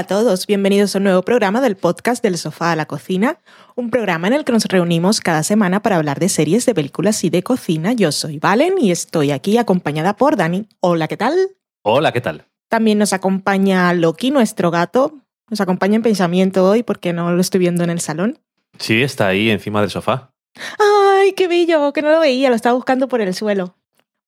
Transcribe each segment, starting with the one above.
Hola a todos, bienvenidos a un nuevo programa del podcast del sofá a la cocina, un programa en el que nos reunimos cada semana para hablar de series, de películas y de cocina. Yo soy Valen y estoy aquí acompañada por Dani. Hola, ¿qué tal? Hola, ¿qué tal? También nos acompaña Loki, nuestro gato. Nos acompaña en pensamiento hoy porque no lo estoy viendo en el salón. Sí, está ahí encima del sofá. ¡Ay, qué bello! Que no lo veía, lo estaba buscando por el suelo.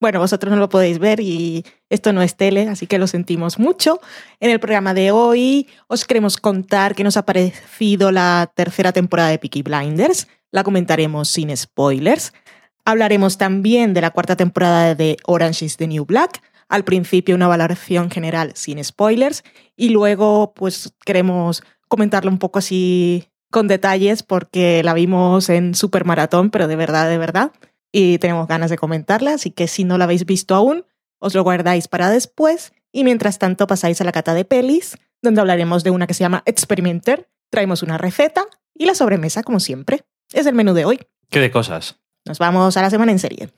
Bueno, vosotros no lo podéis ver y esto no es tele, así que lo sentimos mucho. En el programa de hoy os queremos contar qué nos ha parecido la tercera temporada de Peaky Blinders. La comentaremos sin spoilers. Hablaremos también de la cuarta temporada de Orange is the New Black. Al principio una valoración general sin spoilers y luego pues queremos comentarlo un poco así con detalles porque la vimos en super maratón, pero de verdad, de verdad y tenemos ganas de comentarla, así que si no la habéis visto aún, os lo guardáis para después y mientras tanto pasáis a la cata de pelis, donde hablaremos de una que se llama Experimenter, traemos una receta y la sobremesa como siempre. Es el menú de hoy. ¿Qué de cosas? Nos vamos a la semana en serie.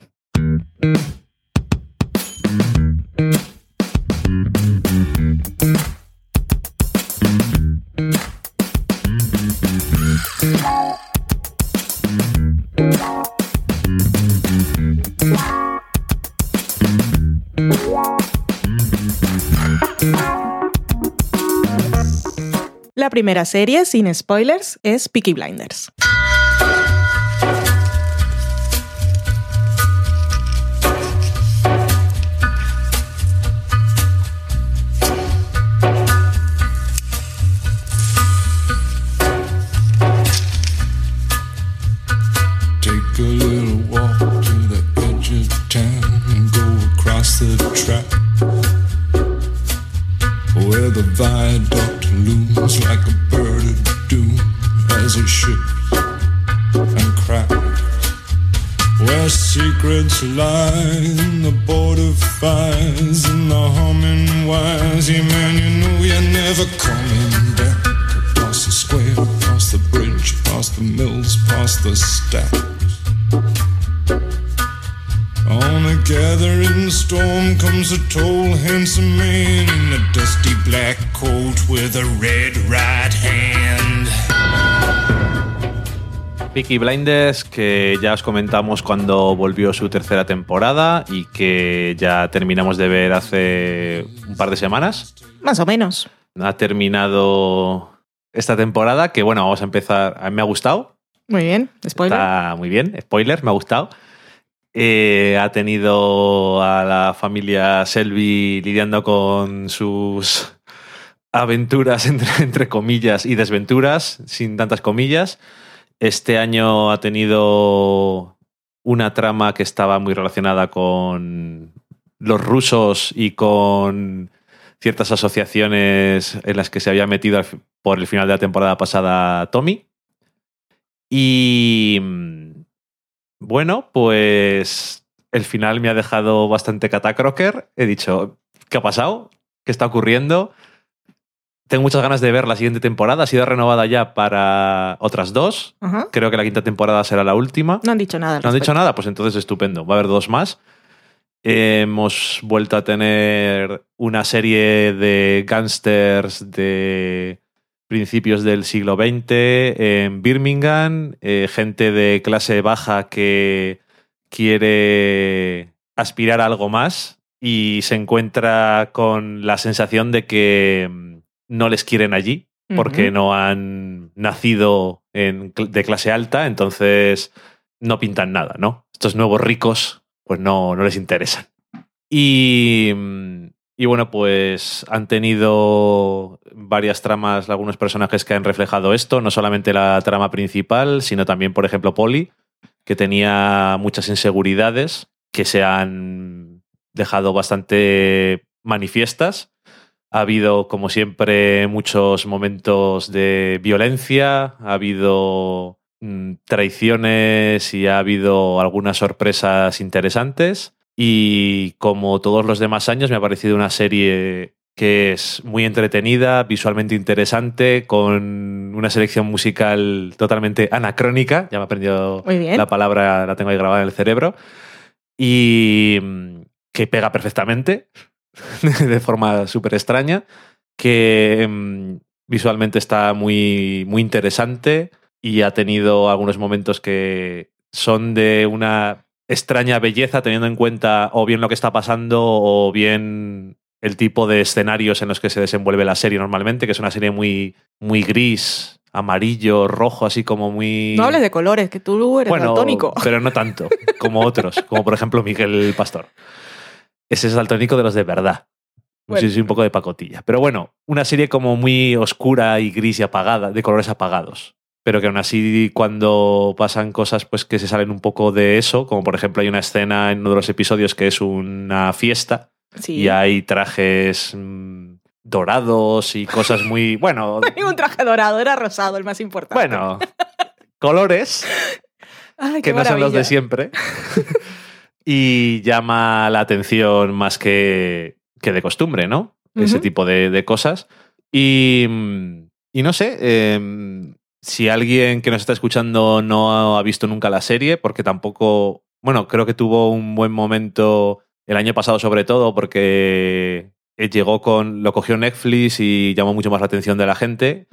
Primera serie, sin spoilers, es Peaky Blinders. Peaky Blinders, que ya os comentamos cuando volvió su tercera temporada y que ya terminamos de ver hace un par de semanas. Más o menos. Ha terminado esta temporada, que bueno, vamos a empezar. A mí me ha gustado. Muy bien, spoiler. Está muy bien. Spoiler, me ha gustado. Eh, ha tenido a la familia Selby lidiando con sus aventuras, entre, entre comillas, y desventuras, sin tantas comillas. Este año ha tenido una trama que estaba muy relacionada con los rusos y con ciertas asociaciones en las que se había metido por el final de la temporada pasada Tommy. Y mm, bueno, pues el final me ha dejado bastante catacroker. He dicho, ¿qué ha pasado? ¿Qué está ocurriendo? Tengo muchas ganas de ver la siguiente temporada. Ha sido renovada ya para otras dos. Ajá. Creo que la quinta temporada será la última. No han dicho nada. ¿No han dicho nada? Pues entonces estupendo. Va a haber dos más. Hemos vuelto a tener una serie de gángsters de principios del siglo XX en Birmingham, eh, gente de clase baja que quiere aspirar a algo más y se encuentra con la sensación de que mm, no les quieren allí porque no han nacido en de clase alta, entonces no pintan nada, ¿no? Estos nuevos ricos, pues no, no les interesan. Y, mm, y bueno, pues han tenido varias tramas, algunos personajes que han reflejado esto, no solamente la trama principal, sino también, por ejemplo, Polly, que tenía muchas inseguridades que se han dejado bastante manifiestas. Ha habido, como siempre, muchos momentos de violencia, ha habido mm, traiciones y ha habido algunas sorpresas interesantes. Y como todos los demás años, me ha parecido una serie que es muy entretenida, visualmente interesante, con una selección musical totalmente anacrónica. Ya me he aprendido la palabra, la tengo ahí grabada en el cerebro. Y mm, que pega perfectamente, de forma súper extraña. que mm, visualmente está muy, muy interesante y ha tenido algunos momentos que son de una extraña belleza teniendo en cuenta o bien lo que está pasando o bien el tipo de escenarios en los que se desenvuelve la serie normalmente, que es una serie muy, muy gris, amarillo, rojo, así como muy... No hables de colores, que tú eres bueno, daltónico. pero no tanto, como otros, como por ejemplo Miguel Pastor. Ese es daltónico de los de verdad. Bueno. Sí, sí, un poco de pacotilla. Pero bueno, una serie como muy oscura y gris y apagada, de colores apagados. Pero que aún así cuando pasan cosas pues que se salen un poco de eso, como por ejemplo hay una escena en uno de los episodios que es una fiesta Sí. y hay trajes mm, dorados y cosas muy, bueno, un traje dorado, era rosado el más importante. bueno, colores Ay, que no son los de siempre. y llama la atención más que, que de costumbre, ¿no? Ese tipo de, de cosas. Y, y no sé, eh, si alguien que nos está escuchando no ha visto nunca la serie, porque tampoco, bueno, creo que tuvo un buen momento el año pasado sobre todo, porque eh, llegó con, lo cogió Netflix y llamó mucho más la atención de la gente.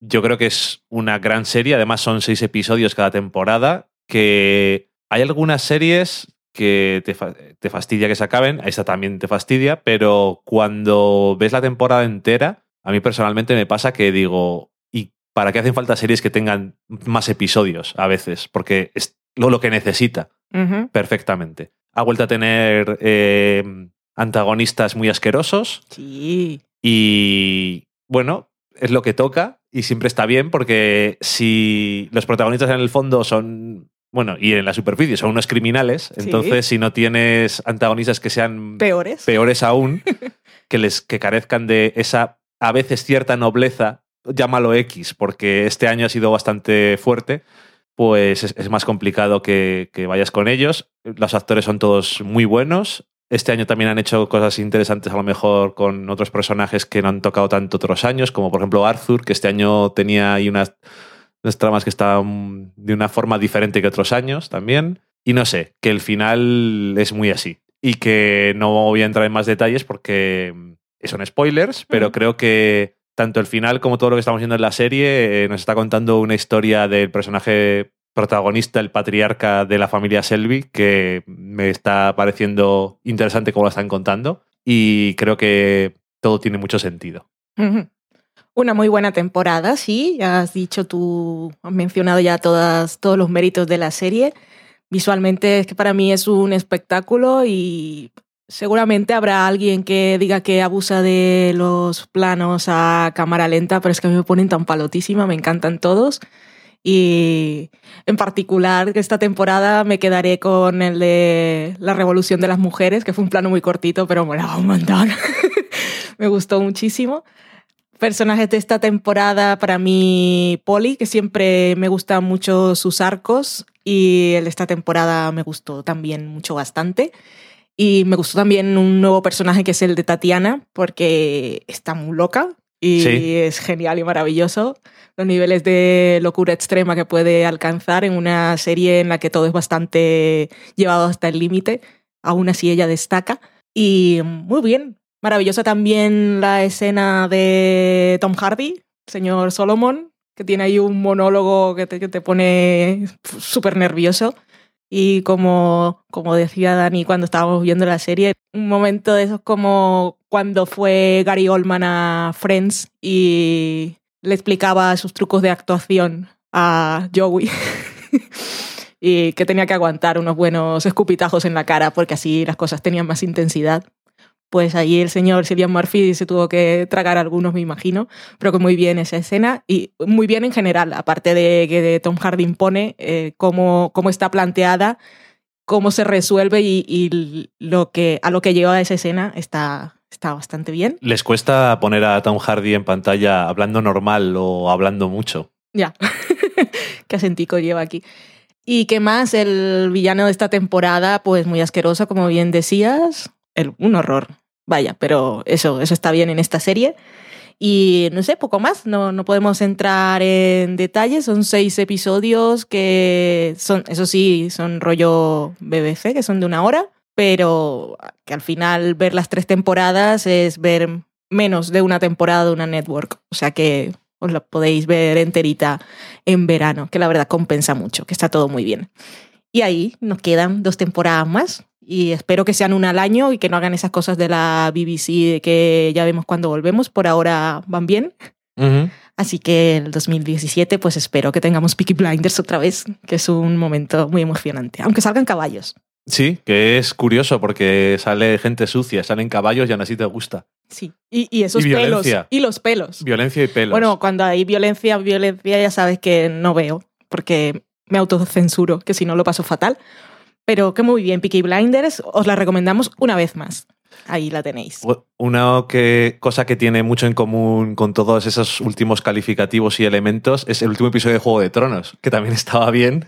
Yo creo que es una gran serie, además son seis episodios cada temporada, que hay algunas series que te, fa- te fastidia que se acaben, esta también te fastidia, pero cuando ves la temporada entera, a mí personalmente me pasa que digo, ¿y para qué hacen falta series que tengan más episodios a veces? Porque es lo, lo que necesita perfectamente. Ha vuelto a tener eh, antagonistas muy asquerosos, Sí. y bueno, es lo que toca y siempre está bien porque si los protagonistas en el fondo son, bueno, y en la superficie son unos criminales, Sí. entonces si no tienes antagonistas que sean Peores. peores aún, que les que carezcan de esa a veces cierta nobleza, llámalo X, porque este año ha sido bastante fuerte, pues es, es más complicado que, que vayas con ellos. Los actores son todos muy buenos. Este año también han hecho cosas interesantes, a lo mejor con otros personajes que no han tocado tanto otros años, como por ejemplo Arthur, que este año tenía ahí unas, unas tramas que estaban de una forma diferente que otros años también. Y no sé, que el final es muy así. Y que no voy a entrar en más detalles porque mm, son spoilers, pero Mm. creo que tanto el final como todo lo que estamos viendo en la serie eh, nos está contando una historia del personaje protagonista, el patriarca de la familia Selby, que me está pareciendo interesante cómo lo están contando. Y creo que todo tiene mucho sentido. Ujú. Una muy buena temporada, sí. Ya has dicho tú, has mencionado ya todas, todos los méritos de la serie. Visualmente es que para mí es un espectáculo y seguramente habrá alguien que diga que abusa de los planos a cámara lenta, pero es que a mí me ponen tan palotísima, me encantan todos. Y en particular esta temporada me quedaré con el de la revolución de las mujeres, que fue un plano muy cortito, pero molaba un montón. me gustó muchísimo. Personajes de esta temporada, para mí, Polly, que siempre me gustan mucho sus arcos, y el de esta temporada me gustó también mucho bastante. Y me gustó también un nuevo personaje que es el de Tatiana, porque está muy loca y Sí. es genial y maravilloso. Los niveles de locura extrema que puede alcanzar en una serie en la que todo es bastante llevado hasta el límite. Aún así ella destaca. Y muy bien. Maravillosa también la escena de Tom Hardy, señor Solomon, que tiene ahí un monólogo que te, que te pone súper nervioso. Y como, como decía Dani cuando estábamos viendo la serie, un momento de esos como cuando fue Gary Oldman a Friends y le explicaba sus trucos de actuación a Joey. y que tenía que aguantar unos buenos escupitajos en la cara porque así las cosas tenían más intensidad. Pues ahí el señor Cillian Murphy se tuvo que tragar algunos, me imagino, pero que muy bien esa escena y muy bien en general, aparte de que Tom Hardy impone eh, cómo, cómo está planteada, cómo se resuelve y, y lo que, a lo que lleva esa escena está, está bastante bien. ¿Les cuesta poner a Tom Hardy en pantalla hablando normal o hablando mucho? Ya, qué acentico lleva aquí. ¿Y qué más? El villano de esta temporada, pues muy asqueroso, como bien decías. El, un horror. Vaya, pero eso, eso está bien en esta serie. Y no sé, poco más. No, no podemos entrar en detalles. Son seis episodios que son, eso sí, son rollo BBC, que son de una hora. Pero que al final ver las tres temporadas es ver menos de una temporada de una network. O sea que os la podéis ver enterita en verano, que la verdad compensa mucho, que está todo muy bien. Y ahí nos quedan dos temporadas más y espero que sean una al año y que no hagan esas cosas de la BBC de que ya vemos cuando volvemos. Por ahora van bien. Ujú. Así que el 2017 pues espero que tengamos Peaky Blinders otra vez, que es un momento muy emocionante, aunque salgan caballos. Sí, que es curioso porque sale gente sucia, salen caballos y aún así te gusta. Sí. Y, y esos Y pelos. Y los pelos. Violencia y pelos. Bueno, cuando hay violencia, violencia, ya sabes que no veo, porque me autocensuro, que si no lo paso fatal. Pero que muy bien, Peaky Blinders, os la recomendamos una vez más. Ahí la tenéis. Una que, cosa que tiene mucho en común con todos esos últimos calificativos y elementos es el último episodio de Juego de Tronos, que también estaba bien,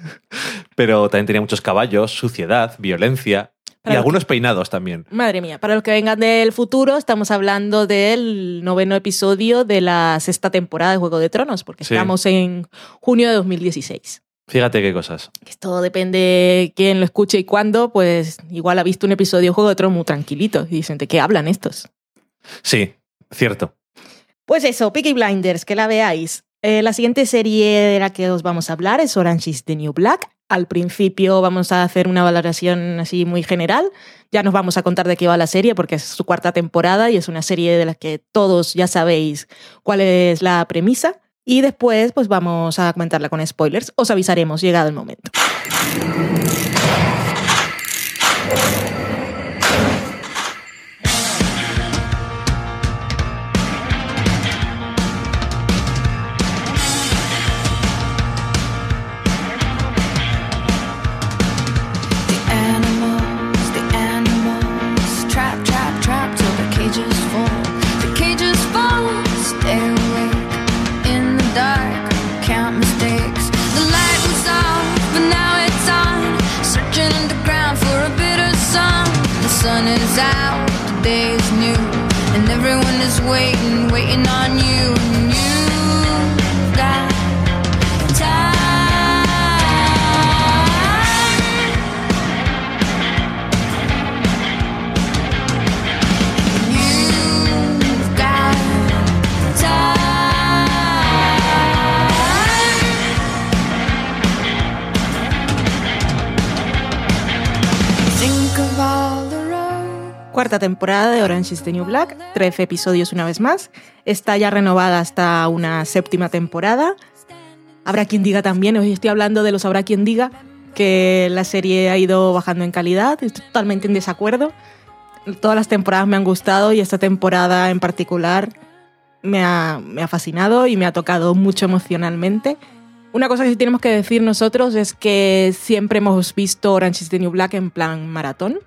pero también tenía muchos caballos, suciedad, violencia y Para algunos peinados también. Madre mía, para los que vengan del futuro, estamos hablando del noveno episodio de la sexta temporada de Juego de Tronos, porque Sí. estamos en junio de 2016. Fíjate qué cosas. Esto depende quién lo escuche y cuándo, pues igual ha visto un episodio de Juego de Tronos muy tranquilito y dicen, ¿de qué hablan estos? Sí, cierto. Pues eso, Peaky Blinders, que la veáis. Eh, la siguiente serie de la que os vamos a hablar es Orange is the New Black. Al principio vamos a hacer una valoración así muy general. Ya nos vamos a contar de qué va la serie porque es su cuarta temporada y es una serie de la que todos ya sabéis cuál es la premisa. Y después pues vamos a comentarla con spoilers. Os avisaremos llegado el momento. Waiting, on you. Cuarta temporada de Orange is the New Black, 13 episodios una vez más. Está ya renovada hasta una séptima temporada. Habrá quien diga también, hoy estoy hablando de los habrá quien diga, que la serie ha ido bajando en calidad. Estoy totalmente en desacuerdo. Todas las temporadas me han gustado y esta temporada en particular me ha, me ha fascinado y me ha tocado mucho emocionalmente. Una cosa que sí tenemos que decir nosotros es que siempre hemos visto Orange is the New Black en plan maratón.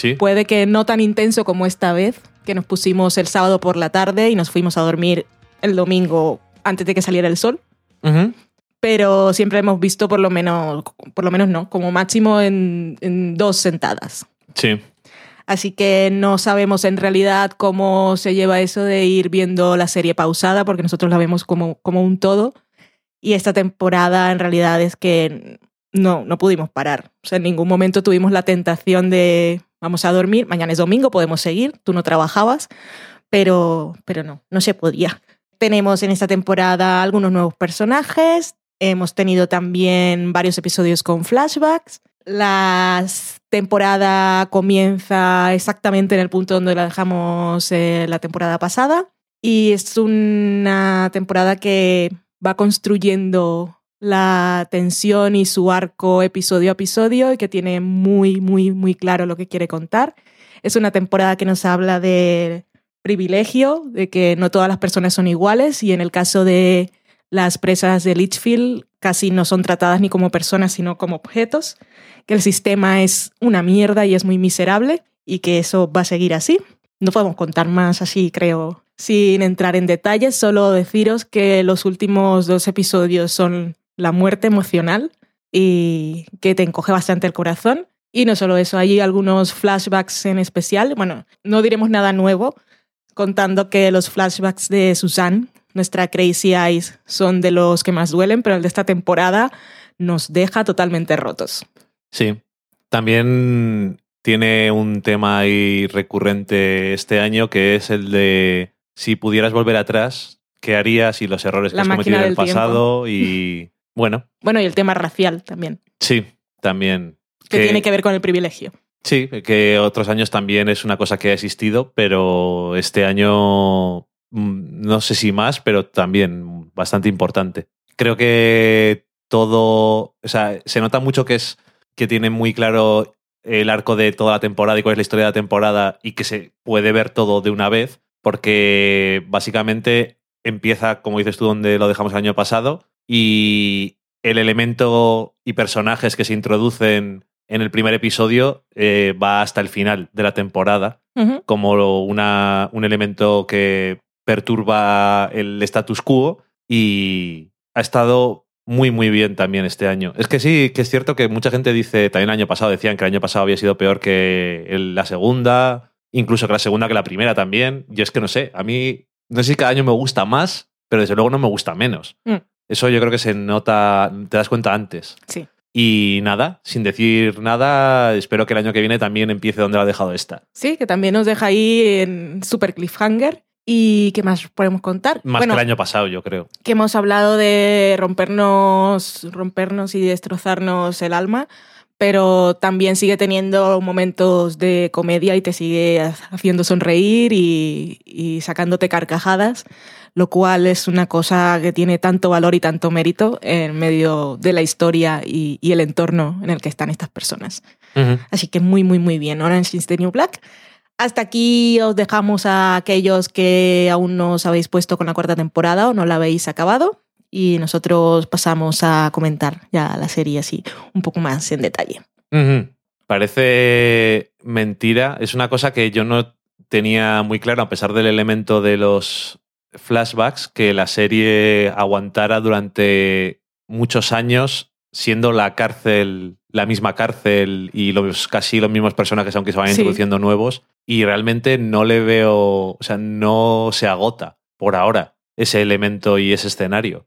Sí. Puede que no tan intenso como esta vez, que nos pusimos el sábado por la tarde y nos fuimos a dormir el domingo antes de que saliera el sol. Ujú. Pero siempre hemos visto por lo menos, por lo menos no, como máximo en, en dos sentadas. Sí. Así que no sabemos en realidad cómo se lleva eso de ir viendo la serie pausada, porque nosotros la vemos como, como un todo. Y esta temporada en realidad es que no, no pudimos parar. O sea, en ningún momento tuvimos la tentación de vamos a dormir, mañana es domingo, podemos seguir, tú no trabajabas, pero, pero no, no se podía. Tenemos en esta temporada algunos nuevos personajes, hemos tenido también varios episodios con flashbacks. La temporada comienza exactamente en el punto donde la dejamos eh, la temporada pasada y es una temporada que va construyendo la tensión y su arco episodio a episodio y que tiene muy, muy, muy claro lo que quiere contar. Es una temporada que nos habla de privilegio, de que no todas las personas son iguales y en el caso de las presas de Litchfield casi no son tratadas ni como personas, sino como objetos, que el sistema es una mierda y es muy miserable y que eso va a seguir así. No podemos contar más así, creo, sin entrar en detalles, solo deciros que los últimos dos episodios son la muerte emocional y que te encoge bastante el corazón. Y no solo eso, hay algunos flashbacks en especial. Bueno, no diremos nada nuevo, contando que los flashbacks de Susan, nuestra Crazy Eyes, son de los que más duelen, pero el de esta temporada nos deja totalmente rotos. Sí. También tiene un tema ahí recurrente este año que es el de si pudieras volver atrás, ¿qué harías y los errores que has cometido en el tiempo. pasado? Y bueno, Bueno, y el tema racial también, sí, también. que, tiene que ver con el privilegio. Sí, que otros años también es una cosa que ha existido, pero este año mm, no sé si más, pero también bastante importante. Creo que todo, o sea, se nota mucho que es que tiene muy claro el arco de toda la temporada y cuál es la historia de la temporada y que se puede ver todo de una vez, porque básicamente empieza, como dices tú, donde lo dejamos el año pasado y el elemento y personajes que se introducen en el primer episodio eh, va hasta el final de la temporada como una, un elemento que perturba el status quo y ha estado muy, muy bien también este año. Es que sí, que es cierto que mucha gente dice, también el año pasado decían que el año pasado había sido peor que el- la segunda, incluso que la segunda que la primera también. Y es que no sé, a mí no sé si cada año me gusta más, pero desde luego no me gusta menos. Mm. Eso yo creo que se nota, te das cuenta antes. Sí. Y nada, sin decir nada, espero que el año que viene también empiece donde lo ha dejado esta. Sí, que también nos deja ahí en super cliffhanger. ¿Y qué más podemos contar? Más bueno, que el año pasado, yo creo. que hemos hablado de rompernos, rompernos y destrozarnos el alma, pero también sigue teniendo momentos de comedia y te sigue haciendo sonreír y, y sacándote carcajadas, lo cual es una cosa que tiene tanto valor y tanto mérito en medio de la historia y, y el entorno en el que están estas personas. Así que muy, muy, muy bien. Orange is the New Black. Hasta aquí os dejamos a aquellos que aún no os habéis puesto con la cuarta temporada o no la habéis acabado. Y nosotros pasamos a comentar ya la serie así un poco más en detalle. Parece mentira. Es una cosa que yo no tenía muy claro, a pesar del elemento de los flashbacks, que la serie aguantara durante muchos años siendo la cárcel, la misma cárcel y los, casi los mismos personajes, aunque se vayan Sí. introduciendo nuevos. Y realmente no le veo, o sea, no se agota por ahora ese elemento y ese escenario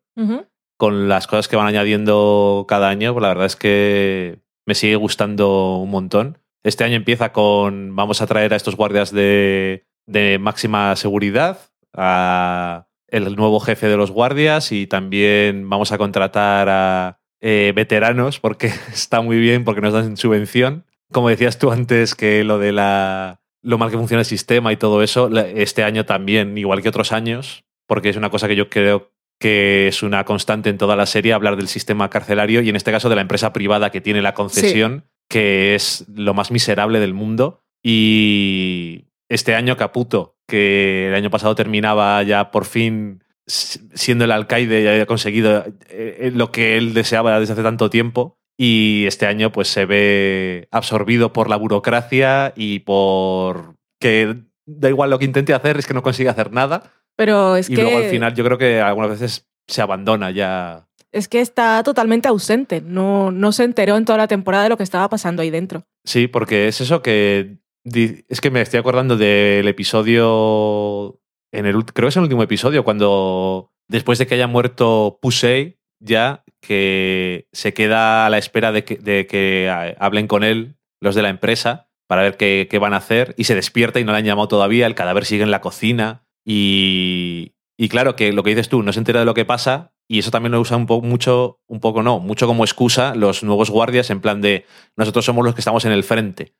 con las cosas que van añadiendo cada año, pues la verdad es que me sigue gustando un montón. Este año empieza con vamos a traer a estos guardias de, de máxima seguridad, a el nuevo jefe de los guardias y también vamos a contratar a eh, veteranos porque está muy bien porque nos dan subvención. Como decías tú antes que lo de la lo mal que funciona el sistema y todo eso, este año también, igual que otros años, porque es una cosa que yo creo que es una constante en toda la serie hablar del sistema carcelario y en este caso de la empresa privada que tiene la concesión, que es lo más miserable del mundo. Y este año Caputo, que el año pasado terminaba ya por fin siendo el alcaide y había conseguido eh, lo que él deseaba desde hace tanto tiempo. Y este año pues se ve absorbido por la burocracia y por que da igual lo que intente hacer, es que no consigue hacer nada. Pero es Y que, luego al final yo creo que algunas veces se abandona ya. es que está totalmente ausente. No, no se enteró en toda la temporada de lo que estaba pasando ahí dentro. Sí, porque es eso que. Es que me estoy acordando del episodio. En el, creo que es el último episodio, cuando después de que haya muerto Pusey, ya que se queda a la espera de que, de que hablen con él los de la empresa para ver qué, qué van a hacer y se despierta y no le han llamado todavía, el cadáver sigue en la cocina y, y claro que lo que dices tú, no se entera de lo que pasa y eso también lo usa un poco mucho, un poco no, mucho como excusa los nuevos guardias en plan de nosotros somos los que estamos en el frente.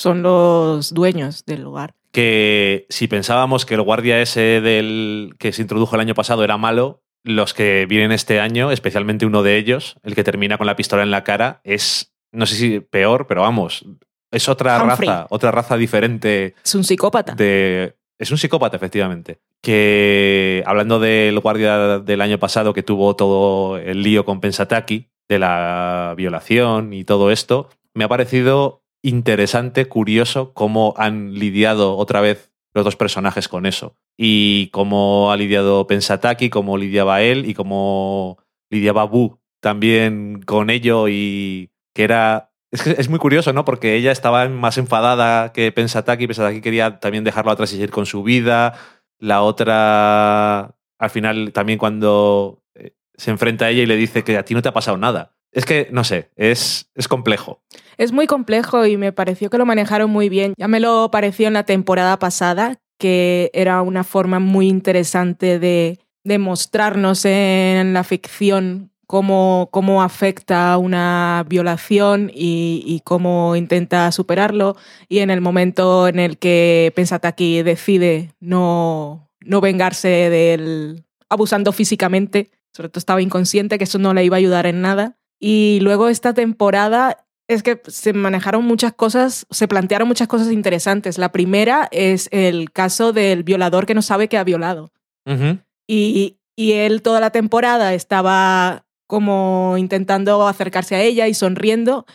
Son los dueños del lugar. Que si pensábamos que el guardia ese del que se introdujo el año pasado era malo, los que vienen este año, especialmente uno de ellos, el que termina con la pistola en la cara, es, no sé si peor, pero vamos, es otra Humphrey. raza, otra raza diferente Es un psicópata. de... Es un psicópata, efectivamente. Que hablando del guardia del año pasado que tuvo todo el lío con Pensataki, de la violación y todo esto, me ha parecido interesante, curioso cómo han lidiado otra vez los dos personajes con eso. Y cómo ha lidiado Pensataki, cómo lidiaba él y cómo lidiaba Bu también con ello y que era es que es muy curioso, ¿no? Porque ella estaba más enfadada que Pensataki. Pensataki quería también dejarla atrás y seguir con su vida. La otra, al final, también cuando eh, se enfrenta a ella y le dice que a ti no te ha pasado nada. Es que, no sé, es, es complejo. Es muy complejo y me pareció que lo manejaron muy bien. Ya me lo pareció en la temporada pasada, que era una forma muy interesante de, de mostrarnos en la ficción cómo, cómo afecta una violación y, cómo intenta superarlo. Y en el momento en el que Pensataki decide no, no vengarse del abusando físicamente, sobre todo estaba inconsciente que eso no le iba a ayudar en nada. Y luego esta temporada es que se manejaron muchas cosas, se plantearon muchas cosas interesantes. La primera es el caso del violador que no sabe que ha violado. Uh -huh. Y, y él toda la temporada estaba como intentando acercarse a ella y sonriendo.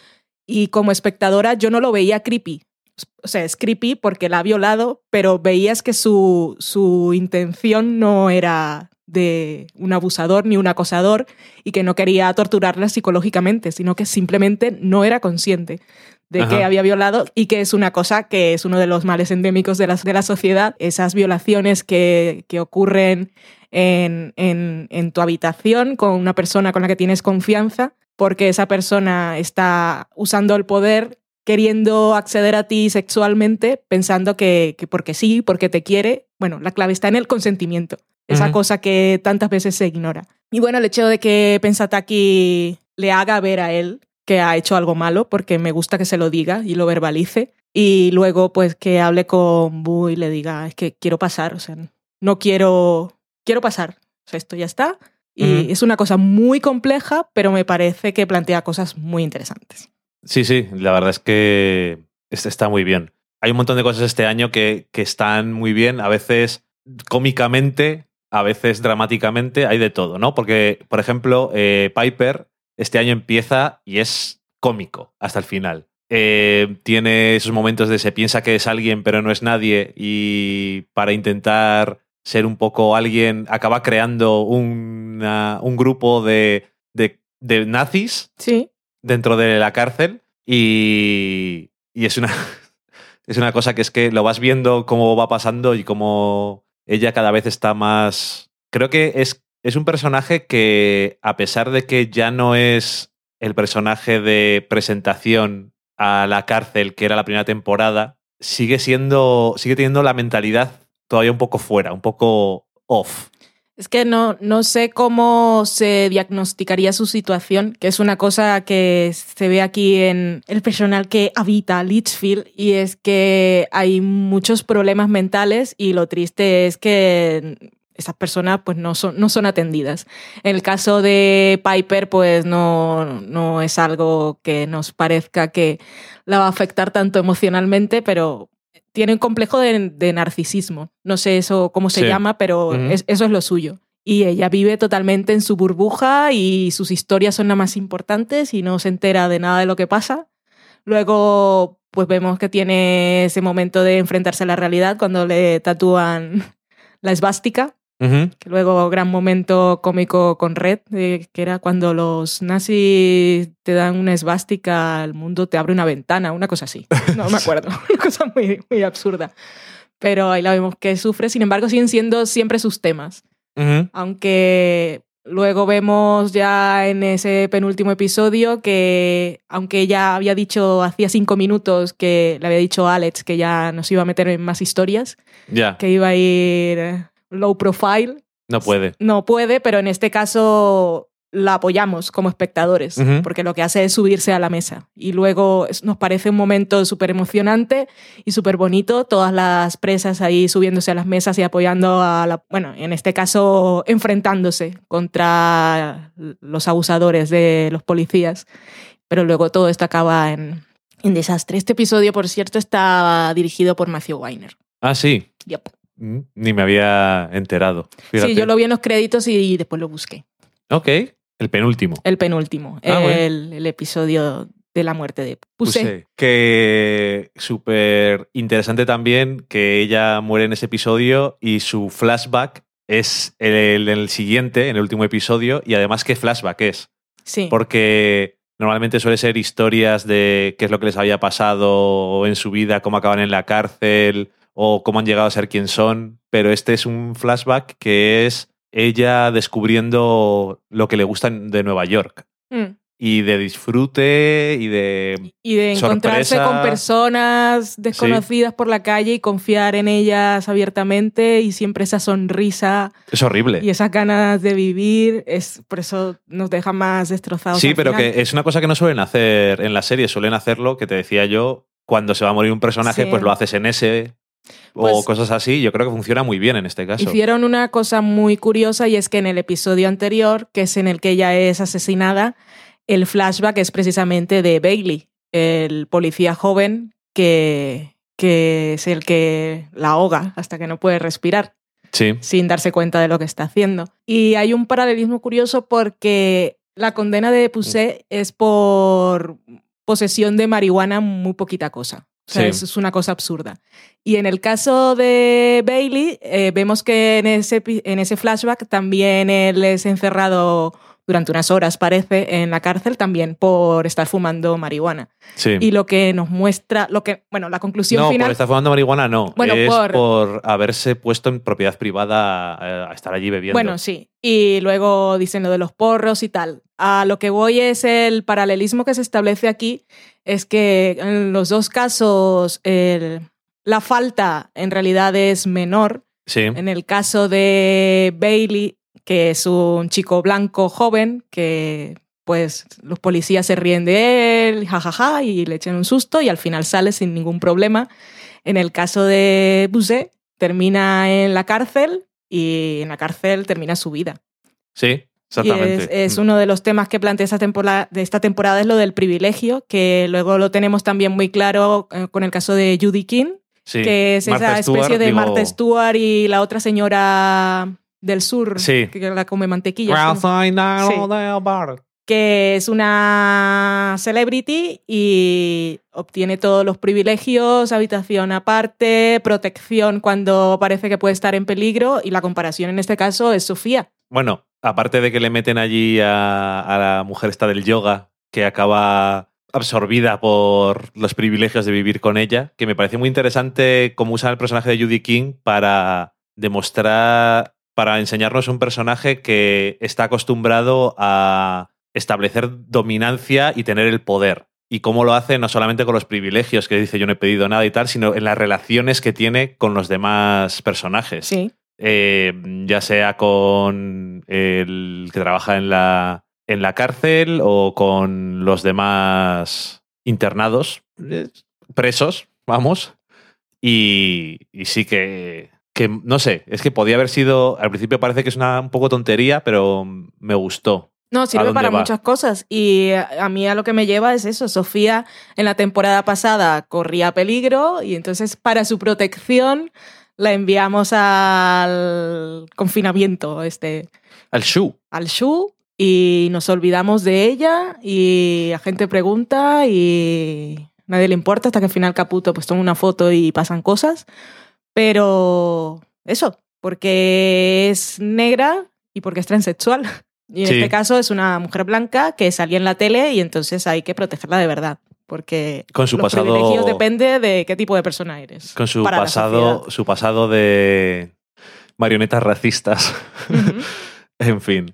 Y como espectadora yo no lo veía creepy. O sea, es creepy porque la ha violado, pero veías que su, su intención no era de un abusador ni un acosador y que no quería torturarla psicológicamente, sino que simplemente no era consciente de Ajá. que había violado y que es una cosa que es uno de los males endémicos de la, de la sociedad, esas violaciones que, que ocurren en, en, en tu habitación con una persona con la que tienes confianza, porque esa persona está usando el poder queriendo acceder a ti sexualmente pensando que, que, porque sí, porque te quiere. Bueno, la clave está en el consentimiento, esa uh -huh. cosa que tantas veces se ignora. Y bueno, el hecho de que Pensataki le haga ver a él que ha hecho algo malo, porque me gusta que se lo diga y lo verbalice, y luego pues que hable con Bu y le diga, es que quiero pasar, o sea, no quiero, quiero pasar, o sea, esto ya está. Y uh -huh. es una cosa muy compleja, pero me parece que plantea cosas muy interesantes. Sí, sí, la verdad es que está muy bien. Hay un montón de cosas este año que, que están muy bien, a veces cómicamente, a veces dramáticamente, hay de todo, ¿no? Porque, por ejemplo, eh, Piper este año empieza y es cómico hasta el final. Eh, tiene esos momentos de se piensa que es alguien pero no es nadie y para intentar ser un poco alguien acaba creando una, un grupo de, de, de nazis sí. dentro de la cárcel y, y es, una, es una cosa que es que lo vas viendo cómo va pasando y cómo ella cada vez está más... Creo que es es un personaje que, a pesar de que ya no es el personaje de presentación a la cárcel que era la primera temporada, sigue siendo. sigue teniendo la mentalidad todavía un poco fuera, un poco off. Es que no, no sé cómo se diagnosticaría su situación, que es una cosa que se ve aquí en el personal que habita Litchfield, y es que hay muchos problemas mentales y lo triste es que esas personas pues no son, no son atendidas. En el caso de Piper pues no, no es algo que nos parezca que la va a afectar tanto emocionalmente, pero tiene un complejo de, de narcisismo. No sé eso cómo se sí. llama, pero uh -huh. es, eso es lo suyo. Y ella vive totalmente en su burbuja y sus historias son las más importantes y no se entera de nada de lo que pasa. Luego pues vemos que tiene ese momento de enfrentarse a la realidad cuando le tatúan la esvástica Uh -huh. Que luego, gran momento cómico con Red, eh, que era cuando los nazis te dan una esvástica, el mundo te abre una ventana, una cosa así. No me acuerdo, una cosa muy, muy absurda. Pero ahí la vemos que sufre, sin embargo, siguen siendo siempre sus temas. Uh -huh. Aunque luego vemos ya en ese penúltimo episodio que, aunque ella había dicho hacía cinco minutos que le había dicho a Alex que ya nos iba a meter en más historias, yeah. que iba a ir low profile. No puede. No puede, pero en este caso la apoyamos como espectadores, uh -huh. porque lo que hace es subirse a la mesa. Y luego nos parece un momento súper emocionante y súper bonito, todas las presas ahí subiéndose a las mesas y apoyando a la, bueno, en este caso enfrentándose contra los abusadores de los policías. Pero luego todo esto acaba en, en desastre. Este episodio, por cierto, está dirigido por Matthew Weiner. Ah, sí. Yep. Ni me había enterado. Fíjate. Sí, yo lo vi en los créditos y después lo busqué. Ok, el penúltimo. El penúltimo, ah, el, bueno. el, episodio de la muerte de Puse. Que súper interesante también que ella muere en ese episodio y su flashback es el, el, el, siguiente, en el último episodio, y además qué flashback es. Sí. Porque normalmente suele ser historias de qué es lo que les había pasado en su vida, cómo acaban en la cárcel o cómo han llegado a ser quien son, pero este es un flashback que es ella descubriendo lo que le gusta de Nueva York. Mm. y de disfrute y de... Y de encontrarse Sorpresa. con personas desconocidas por la calle y confiar en ellas abiertamente y siempre esa sonrisa Es horrible. y esas ganas de vivir, es por eso nos deja más destrozados. Sí, pero final. que es una cosa que no suelen hacer en la serie. Suelen hacerlo, que te decía yo, cuando se va a morir un personaje, Sí. pues lo haces en ese o Pues- cosas así. Yo creo que funciona muy bien en este caso. Hicieron una cosa muy curiosa y es que en el episodio anterior, que es en el que ella es asesinada, el flashback es precisamente de Bailey, el policía joven que, que es el que la ahoga hasta que no puede respirar Sí, sin darse cuenta de lo que está haciendo. Y hay un paralelismo curioso porque la condena de Pusé es por posesión de marihuana muy poquita cosa. O sea, Sí. eso es una cosa absurda. Y en el caso de Bailey, eh, vemos que en ese, en ese flashback también él es encerrado durante unas horas, parece, en la cárcel también por estar fumando marihuana. sí. Y lo que nos muestra, lo que, bueno, la conclusión no, final... por estar fumando marihuana no. Bueno, es por- por... haberse puesto en propiedad privada eh, a estar allí bebiendo. Bueno, sí. Y luego dicen lo de los porros y tal. A lo que voy es el paralelismo que se establece aquí, es que en los dos casos el- la falta en realidad es menor. Sí, En el caso de Bailey, que es un chico blanco joven, que pues los policías se ríen de él, jajaja, y le echan un susto y al final sale sin ningún problema. En el caso de Buzet, termina en la cárcel y en la cárcel termina su vida. sí, Y es, es Mm. uno de los temas que plantea esta temporada, de esta temporada, es lo del privilegio, que luego lo tenemos también muy claro eh, con el caso de Judy King, Sí. que es Martha esa Stewart, especie de digo- Martha Stewart y la otra señora del sur Sí. que la come mantequilla. Sí. que es una celebrity y obtiene todos los privilegios, habitación aparte, protección cuando parece que puede estar en peligro y la comparación en este caso es Sofía. Bueno, aparte de que le meten allí a, la mujer esta del yoga, que acaba absorbida por los privilegios de vivir con ella, que me parece muy interesante cómo usan el personaje de Judy King para demostrar, para enseñarnos un personaje que está acostumbrado a establecer dominancia y tener el poder. Y cómo lo hace no solamente con los privilegios, que dice yo no he pedido nada y tal, sino en las relaciones que tiene con los demás personajes Sí. Eh, ya sea con el que trabaja en la, en la cárcel o con los demás internados, eh, presos, vamos. Y, y sí que, que, no sé, es que podía haber sido, al principio parece que es una un poco tontería, pero me gustó. No, sirve para va? muchas cosas. Y a a mí a lo que me lleva es eso. Sofía en la temporada pasada corría peligro y entonces para su protección la enviamos al confinamiento, este, Al Shu. al Shu y nos olvidamos de ella y la gente pregunta y nadie le importa hasta que al final Caputo pues toma una foto y pasan cosas. Pero eso, porque es negra y porque es transexual. Y en Sí. este caso es una mujer blanca que salía en la tele y entonces hay que protegerla de verdad. Porque Con su los pasado- privilegios depende de qué tipo de persona eres. Con su pasado, su pasado de marionetas racistas. En fin.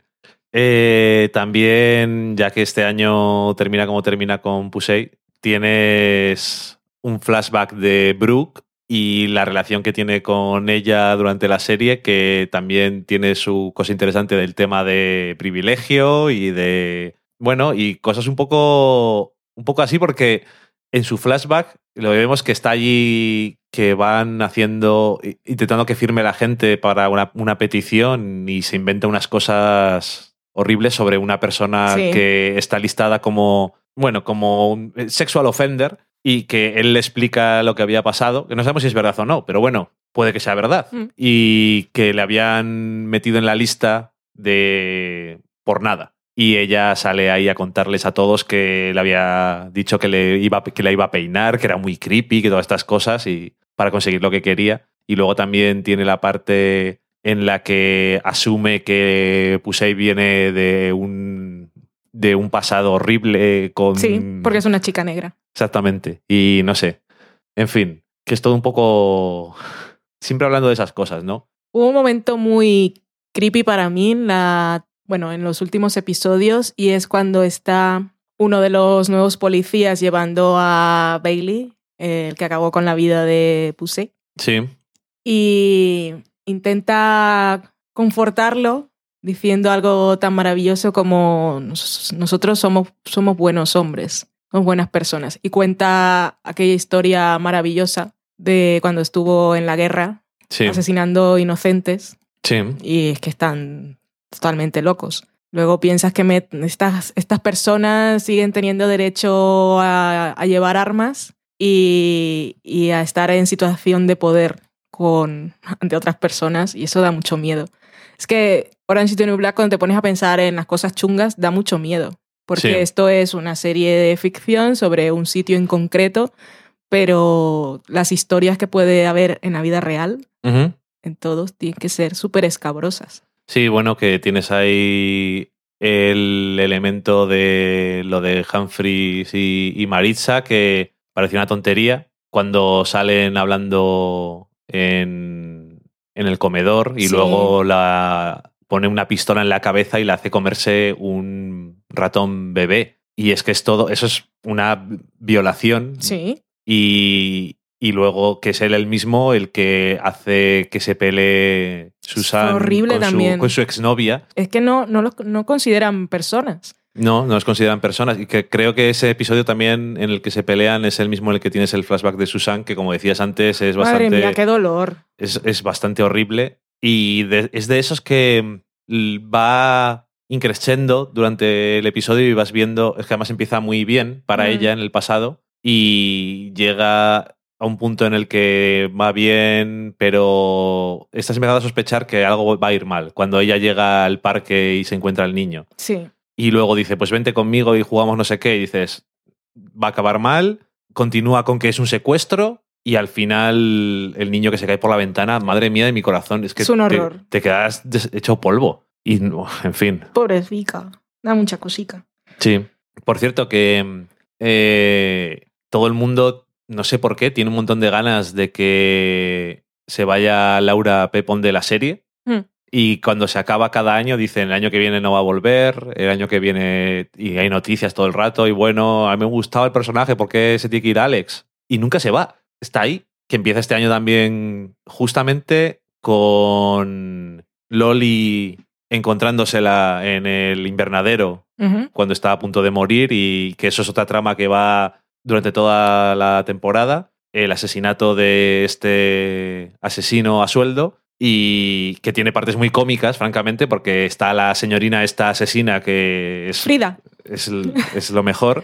Eh, también, ya que este año termina como termina con Pusey, tienes un flashback de Brooke y la relación que tiene con ella durante la serie, que también tiene su cosa interesante del tema de privilegio y de. Bueno, y cosas un poco. Un poco así, porque en su flashback lo vemos que está allí, que van haciendo, intentando que firme la gente para una, una petición y se inventa unas cosas horribles sobre una persona Sí. que está listada como, bueno, como un sexual offender y que él le explica lo que había pasado, que no sabemos si es verdad o no, pero bueno, puede que sea verdad. Mm. Y que le habían metido en la lista de por nada. Y ella sale ahí a contarles a todos que le había dicho que, le iba, que la iba a peinar, que era muy creepy, que todas estas cosas, y para conseguir lo que quería. Y luego también tiene la parte en la que asume que Pusey viene de un, de un pasado horrible con... Sí, porque es una chica negra. Exactamente. Y no sé. En fin, que es todo un poco... Siempre hablando de esas cosas, ¿no? Hubo un momento muy creepy para mí en la bueno, en los últimos episodios y es cuando está uno de los nuevos policías llevando a Bailey, el que acabó con la vida de Pusey, Sí. y intenta confortarlo diciendo algo tan maravilloso como "Nos- nosotros somos, somos buenos hombres, somos buenas personas. Y cuenta aquella historia maravillosa de cuando estuvo en la guerra Sí. asesinando inocentes Sí. y es que están totalmente locos. Luego piensas que me- estas, estas personas siguen teniendo derecho a, a llevar armas y, y a estar en situación de poder con, ante otras personas y eso da mucho miedo. Es que Orange is the New Black cuando te pones a pensar en las cosas chungas da mucho miedo. Porque Sí. esto es una serie de ficción sobre un sitio en concreto, pero las historias que puede haber en la vida real en todos tienen que ser súper escabrosas. Sí, bueno, que tienes ahí el elemento de lo de Humphries y, y Maritza, que parecía una tontería cuando salen hablando en, en el comedor y Sí. luego la pone una pistola en la cabeza y la hace comerse un ratón bebé. Y es que es todo, eso es una violación Sí, y, y luego que es él el mismo el que hace que se pelee Susan horrible con, también. Su, con su exnovia. es que no, no los no consideran personas. No, no los consideran personas. Y que creo que ese episodio también en el que se pelean es el mismo en el que tienes el flashback de Susan, que como decías antes es Madre bastante, mía, qué dolor. es, es bastante horrible. Y de- es de esos que mm, va increciendo durante el episodio y vas viendo, es que además empieza muy bien para Mm. ella en el pasado y llega a un punto en el que va bien, pero estás empezando a sospechar que algo va a ir mal cuando ella llega al parque y se encuentra al niño. Sí, Y luego dice, pues vente conmigo y jugamos no sé qué. Y dices, va a acabar mal, continúa con que es un secuestro y al final el niño que se cae por la ventana, madre mía de mi corazón, es que Es un te- horror. Te, quedas hecho polvo. Y, no, en fin, pobrecita. Da mucha cosica. sí. Por cierto que eh, todo el mundo, no sé por qué, tiene un montón de ganas de que se vaya Laura Pepón de la serie. Hmm. Y cuando se acaba cada año, dicen el año que viene no va a volver, el año que viene. Y hay noticias todo el rato. Y bueno, a mí me gustaba el personaje, ¿por qué se tiene que ir Alex? Y nunca se va. Está ahí. Que empieza este año también, justamente con Loli encontrándosela en el invernadero cuando está a punto de morir. Y que eso es otra trama que va durante toda la temporada. El asesinato de este asesino a sueldo y que tiene partes muy cómicas, francamente, porque está la señorina esta asesina que es, Frida. es, es lo mejor.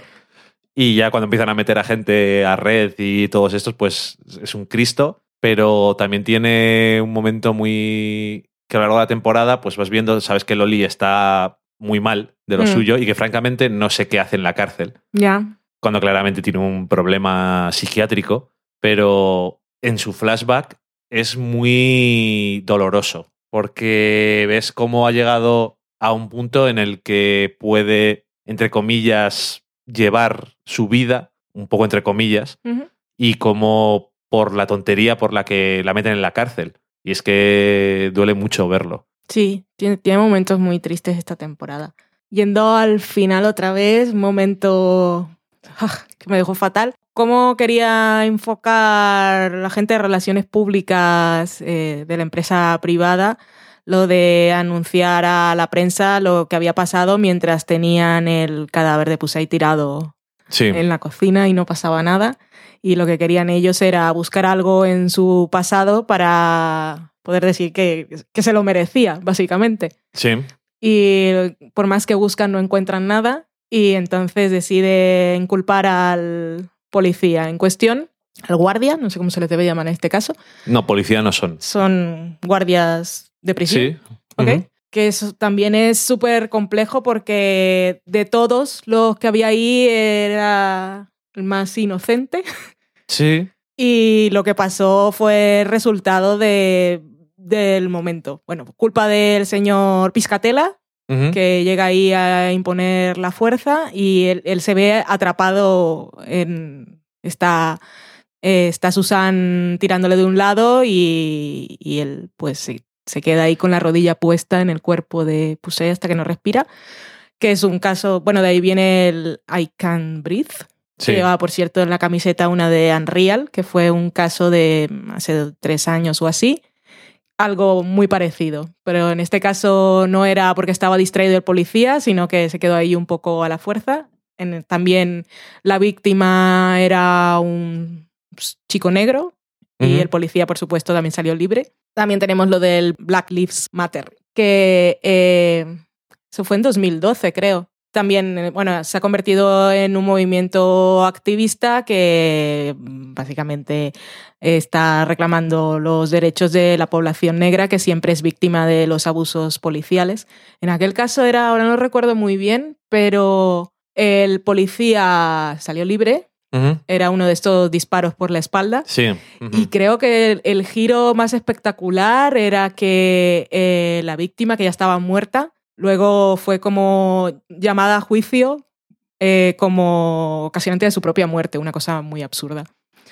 Y ya cuando empiezan a meter a gente a red y todos estos, pues es un Cristo. Pero también tiene un momento muy. que a lo largo de la temporada, pues vas viendo, sabes que Loli está muy mal de lo Mm. suyo y que francamente no sé qué hace en la cárcel Ya. Cuando claramente tiene un problema psiquiátrico, pero en su flashback es muy doloroso, porque ves cómo ha llegado a un punto en el que puede, entre comillas, llevar su vida, un poco entre comillas, y cómo por la tontería por la que la meten en la cárcel. Y es que duele mucho verlo. Sí, tiene, tiene momentos muy tristes esta temporada. Yendo al final otra vez, momento que me dejó fatal. ¿Cómo quería enfocar la gente de relaciones públicas eh, de la empresa privada lo de anunciar a la prensa lo que había pasado mientras tenían el cadáver de Pusey tirado Sí. en la cocina y no pasaba nada. Y lo que querían ellos era buscar algo en su pasado para poder decir que, que se lo merecía, básicamente. Sí. Y por más que buscan no encuentran nada y entonces deciden culpar al policía en cuestión, al guardia, no sé cómo se les debe llamar en este caso, No, policía no son. son guardias de prisión. Sí. ¿ok? Que eso también es súper complejo porque de todos los que había ahí era el más inocente Sí. y lo que pasó fue resultado de, del momento. Bueno, culpa del señor Piscatela, Que llega ahí a imponer la fuerza y él, él se ve atrapado en... Está, eh, está Susan tirándole de un lado y, y él pues se queda ahí con la rodilla puesta en el cuerpo de Pusey hasta que no respira, que es un caso, bueno, de ahí viene el I Can Breathe, Sí. que llevaba, por cierto, en la camiseta una de Unreal, que fue un caso de hace tres años o así. Algo muy parecido, pero en este caso no era porque estaba distraído el policía, sino que se quedó ahí un poco a la fuerza. En- también la víctima era un chico negro y el policía, por supuesto, también salió libre. También tenemos lo del Black Lives Matter, que eh, eso fue en 2012, creo. También, eh, bueno, se ha convertido en un movimiento activista que mm, básicamente está reclamando los derechos de la población negra que siempre es víctima de los abusos policiales. En aquel caso era, ahora no recuerdo muy bien, pero el policía salió libre, era uno de estos disparos por la espalda. Sí. Y creo que el, el giro más espectacular era que eh, la víctima, que ya estaba muerta, luego fue como llamada a juicio eh, como ocasionante de su propia muerte, una cosa muy absurda.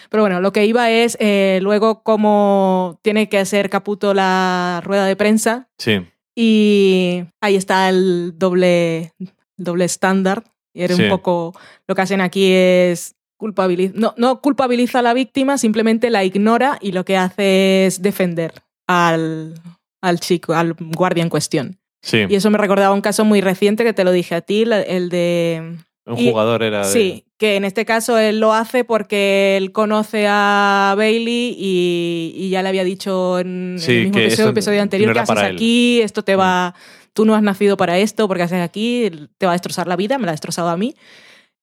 Pero bueno, lo que iba es eh, luego cómo tiene que hacer Caputo la rueda de prensa Sí. y ahí está el doble, doble estándar. Y era Sí. un poco lo que hacen aquí es culpabilizar. No, no culpabiliza a la víctima, simplemente la ignora y lo que hace es defender al, al chico, al guardia en cuestión. Sí. Y eso me recordaba un caso muy reciente que te lo dije a ti, el de. Un y- jugador era de- Sí, que en este caso él lo hace porque él conoce a Bailey y, y ya le había dicho en, Sí, el mismo que episodio, anterior no que haces para él". aquí, esto te va, tú no has nacido para esto, porque haces aquí, te va a destrozar la vida, me la ha destrozado a mí.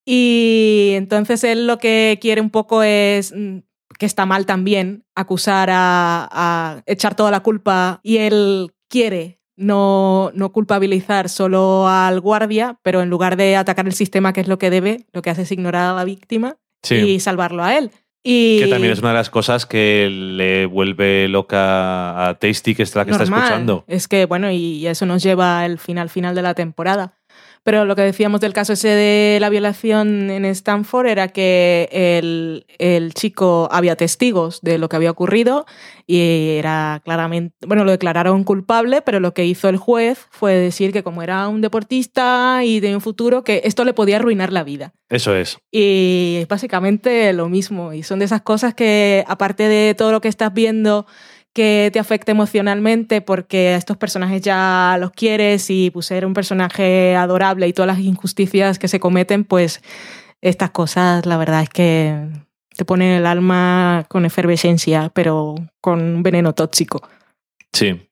Y entonces él lo que quiere un poco es mm, que está mal también acusar a, a echar toda la culpa y él quiere no, no culpabilizar solo al guardia, pero en lugar de atacar el sistema, que es lo que debe, lo que hace es ignorar a la víctima Sí. y salvarlo a él. Y Que también es una de las cosas que le vuelve loca a Tasty, que es la que está escuchando. Es que, bueno, y eso nos lleva al final final de la temporada. Pero lo que decíamos del caso ese de la violación en Stanford era que el, el chico había testigos de lo que había ocurrido y era claramente, bueno, lo declararon culpable, pero lo que hizo el juez fue decir que como era un deportista y de un futuro, que esto le podía arruinar la vida. Eso es. Y es básicamente lo mismo. Y son de esas cosas que, aparte de todo lo que estás viendo que te afecta emocionalmente porque a estos personajes ya los quieres y pues ser un personaje adorable y todas las injusticias que se cometen, pues estas cosas la verdad es que te ponen el alma con efervescencia, pero con un veneno tóxico. Sí.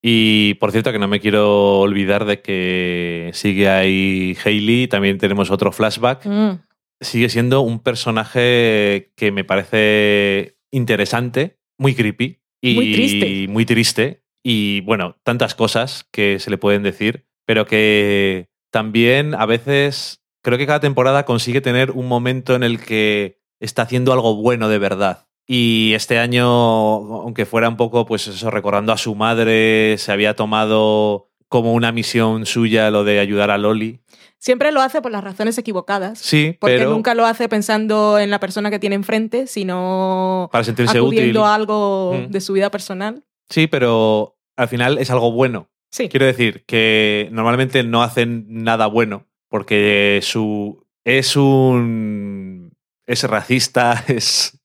Y por cierto, que no me quiero olvidar de que sigue ahí Hailey. También tenemos otro flashback. Mm, Sigue siendo un personaje que me parece interesante, muy creepy y Muy triste. muy triste. Y bueno, tantas cosas que se le pueden decir, pero que también a veces creo que cada temporada consigue tener un momento en el que está haciendo algo bueno de verdad. Y este año, aunque fuera un poco, pues eso, recordando a su madre, se había tomado como una misión suya lo de ayudar a Loli. Siempre lo hace por las razones equivocadas. Sí, Porque pero nunca lo hace pensando en la persona que tiene enfrente, sino para sentirse acudiendo útil. a algo Mm. de su vida personal. Sí, pero al final es algo bueno. Sí. Quiero decir que normalmente no hacen nada bueno porque su es un es racista, es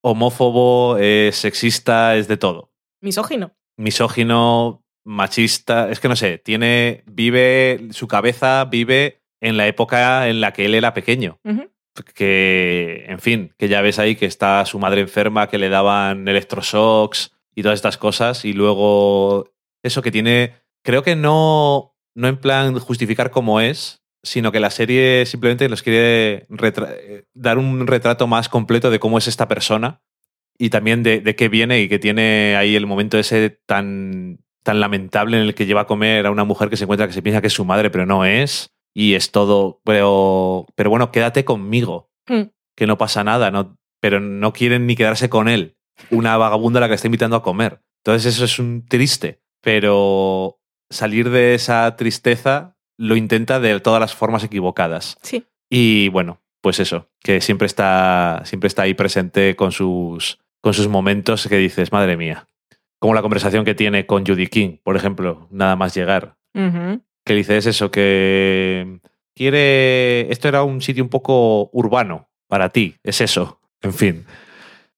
homófobo, es sexista, es de todo. Misógino. Misógino, machista, es que no sé, tiene vive su cabeza vive en la época en la que él era pequeño. Que, en fin, que ya ves ahí que está su madre enferma, que le daban electroshocks y todas estas cosas, y luego eso que tiene, creo que no, no en plan justificar cómo es, sino que la serie simplemente nos quiere dar un retrato más completo de cómo es esta persona y también de, de qué viene y que tiene ahí el momento ese tan, tan lamentable en el que lleva a comer a una mujer que se encuentra que se piensa que es su madre, pero no es. Y es todo, pero, pero bueno, quédate conmigo, Mm. que no pasa nada, no, pero no quieren ni quedarse con él. Una vagabunda a la que está invitando a comer. Entonces eso es un triste, pero salir de esa tristeza lo intenta de todas las formas equivocadas. Sí. Y bueno, pues eso, que siempre está, siempre está ahí presente con sus, con sus momentos que dices, madre mía. Como la conversación que tiene con Judy King, por ejemplo, nada más llegar. Ujú. Que dice es eso, que quiere... Esto era un sitio un poco urbano para ti, es eso. En fin.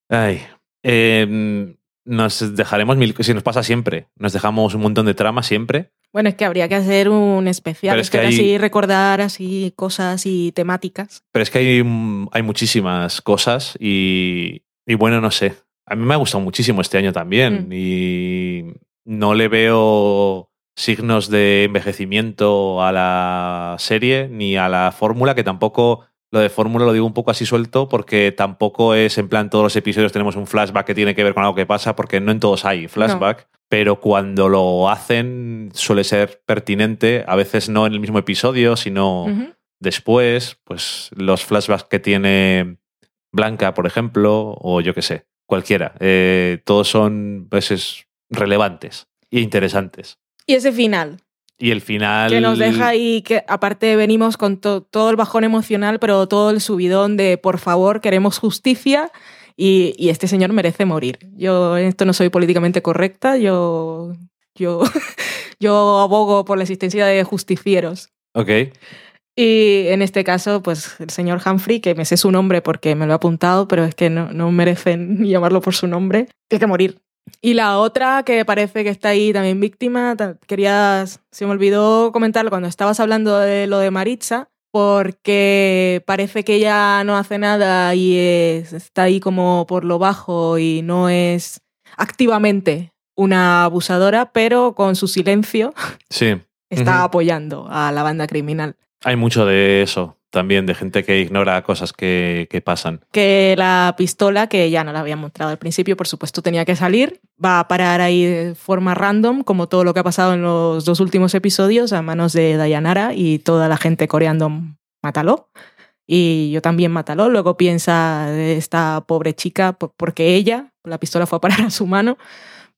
Ay. Eh, nos dejaremos mil... Si nos pasa siempre. Nos dejamos un montón de tramas siempre. Bueno, es que habría que hacer un especial, es que hay- así recordar así cosas y temáticas. Pero es que hay, hay muchísimas cosas y, y bueno, no sé. A mí me ha gustado muchísimo este año también Mm. y no le veo signos de envejecimiento a la serie ni a la fórmula, que tampoco lo de fórmula lo digo un poco así suelto porque tampoco es en plan todos los episodios tenemos un flashback que tiene que ver con algo que pasa porque no en todos hay flashback. Pero cuando lo hacen suele ser pertinente, a veces no en el mismo episodio, sino después, pues los flashbacks que tiene Blanca, por ejemplo, o yo qué sé, cualquiera. Eh, todos son veces relevantes e interesantes. Y ese final, Y el final. que nos deja ahí, que aparte venimos con to- todo el bajón emocional, pero todo el subidón de por favor, queremos justicia y, y este señor merece morir. Yo en esto no soy políticamente correcta, yo, yo, yo abogo por la existencia de justicieros. Ok. Y en este caso, pues el señor Humphrey, que me sé su nombre porque me lo he apuntado, pero es que no, no merecen llamarlo por su nombre, tiene que morir. Y la otra que parece que está ahí también víctima, querías, se me olvidó comentarlo cuando estabas hablando de lo de Maritza, porque parece que ella no hace nada y es- está ahí como por lo bajo y no es activamente una abusadora, pero con su silencio Sí. está apoyando a la banda criminal. Hay mucho de eso también, de gente que ignora cosas que, pasan. que la pistola, que ya no la había mostrado al principio, por supuesto tenía que salir, va a parar ahí de forma random, como todo lo que ha pasado en los dos últimos episodios, a manos de Dayanara y toda la gente coreando mátalo. Y yo también mátalo. Luego piensa de esta pobre chica, por- porque ella, la pistola fue a parar a su mano,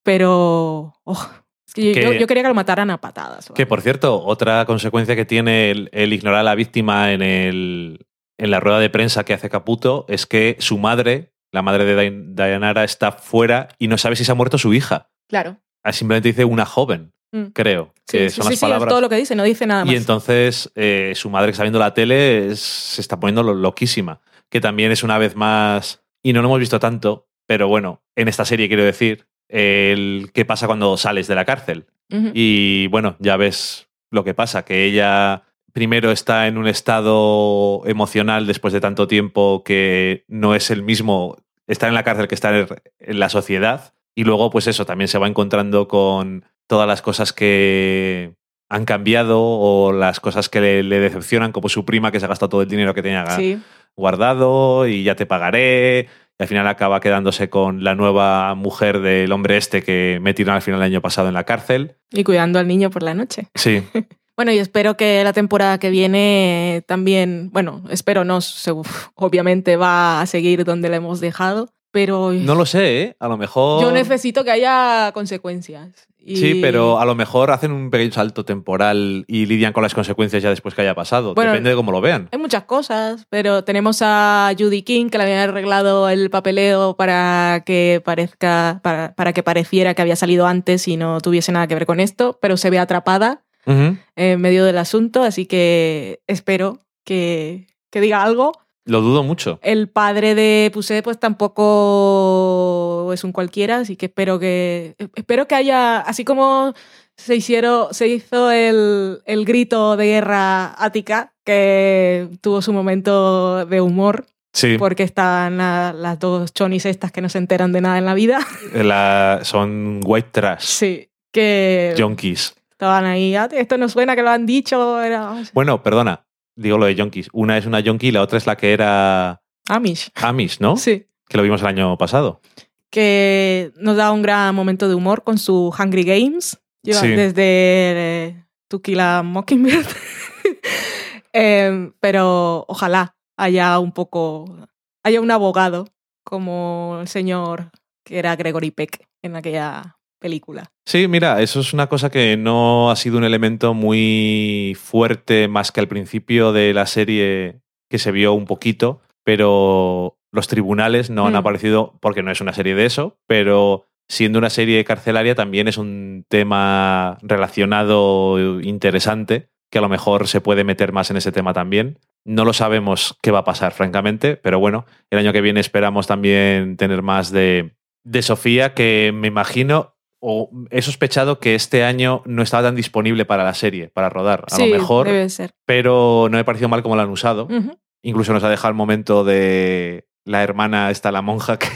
pero oh, es que yo, Que- yo quería que lo mataran a patadas. Que por cierto, otra consecuencia que tiene el, el ignorar a la víctima en, el, en la rueda de prensa que hace Caputo es que su madre, la madre de Dayanara, está fuera y no sabe si se ha muerto su hija. Claro. Ah, Simplemente dice una joven, Mm. creo. Sí, que sí, son sí, las sí, es palabras. todo lo que dice, no dice nada más. Y entonces eh, su madre que está viendo la tele es- se está poniendo lo- loquísima. Que también es una vez más, y no lo hemos visto tanto, pero bueno, en esta serie quiero decir, el qué pasa cuando sales de la cárcel. Y bueno, ya ves lo que pasa, que ella primero está en un estado emocional después de tanto tiempo que no es el mismo estar en la cárcel que estar en la sociedad. Y luego, pues eso, también se va encontrando con todas las cosas que han cambiado o las cosas que le, le decepcionan, como su prima que se ha gastado todo el dinero que tenía Sí. guardado y ya te pagaré. Y al final acaba quedándose con la nueva mujer del hombre este que metieron al final del año pasado en la cárcel. Y cuidando al niño por la noche. Sí, Bueno, y espero que la temporada que viene también, bueno, espero no, se- obviamente va a seguir donde la hemos dejado, pero no lo sé, ¿eh? A lo mejor... yo necesito que haya consecuencias. Y- Sí, pero a lo mejor hacen un pequeño salto temporal y lidian con las consecuencias ya después que haya pasado. Bueno, Depende de cómo lo vean. Hay muchas cosas, pero tenemos a Judy King que le habían arreglado el papeleo para que parezca, para, para que pareciera que había salido antes y no tuviese nada que ver con esto, pero se ve atrapada Ujú. en medio del asunto, así que espero que, que diga algo. Lo dudo mucho. El padre de Pusé pues tampoco es un cualquiera, así que espero que espero que haya, así como se hicieron, se hizo el, el grito de guerra ática, que tuvo su momento de humor, Sí, porque están la- las dos chonis estas que no se enteran de nada en la vida. la- son white trash, Sí, que junkies. estaban ahí, "Ah, esto no suena que lo han dicho, era Bueno, perdona, digo lo de junkies. Una es una junkie y la otra es la que era Amish. Amish, ¿no? Sí. Que lo vimos el año pasado. que nos da un gran momento de humor con su Hungry Games. Lleva Sí. desde eh, To Kill a Mockingbird. Em, pero ojalá haya un poco. haya un abogado como el señor que era Gregory Peck en aquella película. Sí, mira, eso es una cosa que no ha sido un elemento muy fuerte más que al principio de la serie que se vio un poquito, pero los tribunales no han Mm. aparecido porque no es una serie de eso, pero siendo una serie carcelaria también es un tema relacionado interesante, que a lo mejor se puede meter más en ese tema también. No lo sabemos qué va a pasar, francamente, pero bueno, el año que viene esperamos también tener más de, de Sofía, que me imagino o he sospechado que este año no estaba tan disponible para la serie, para rodar. A sí, lo mejor, debe ser. pero no me pareció mal como lo han usado. Incluso nos ha dejado el momento de la hermana, esta la monja, que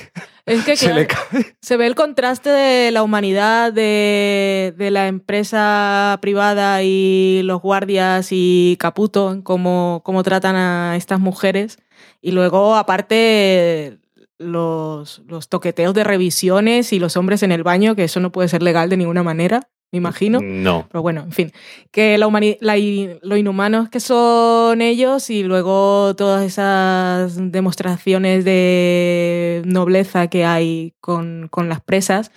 Es que se claro, le cae. se ve el contraste de la humanidad, de, de la empresa privada y los guardias y Caputo, en cómo, cómo tratan a estas mujeres. Y luego, aparte, los, los toqueteos de revisiones y los hombres en el baño, que eso no puede ser legal de ninguna manera, me imagino. No. Pero bueno, en fin, que la la lo inhumanos que son ellos y luego todas esas demostraciones de nobleza que hay con, con las presas.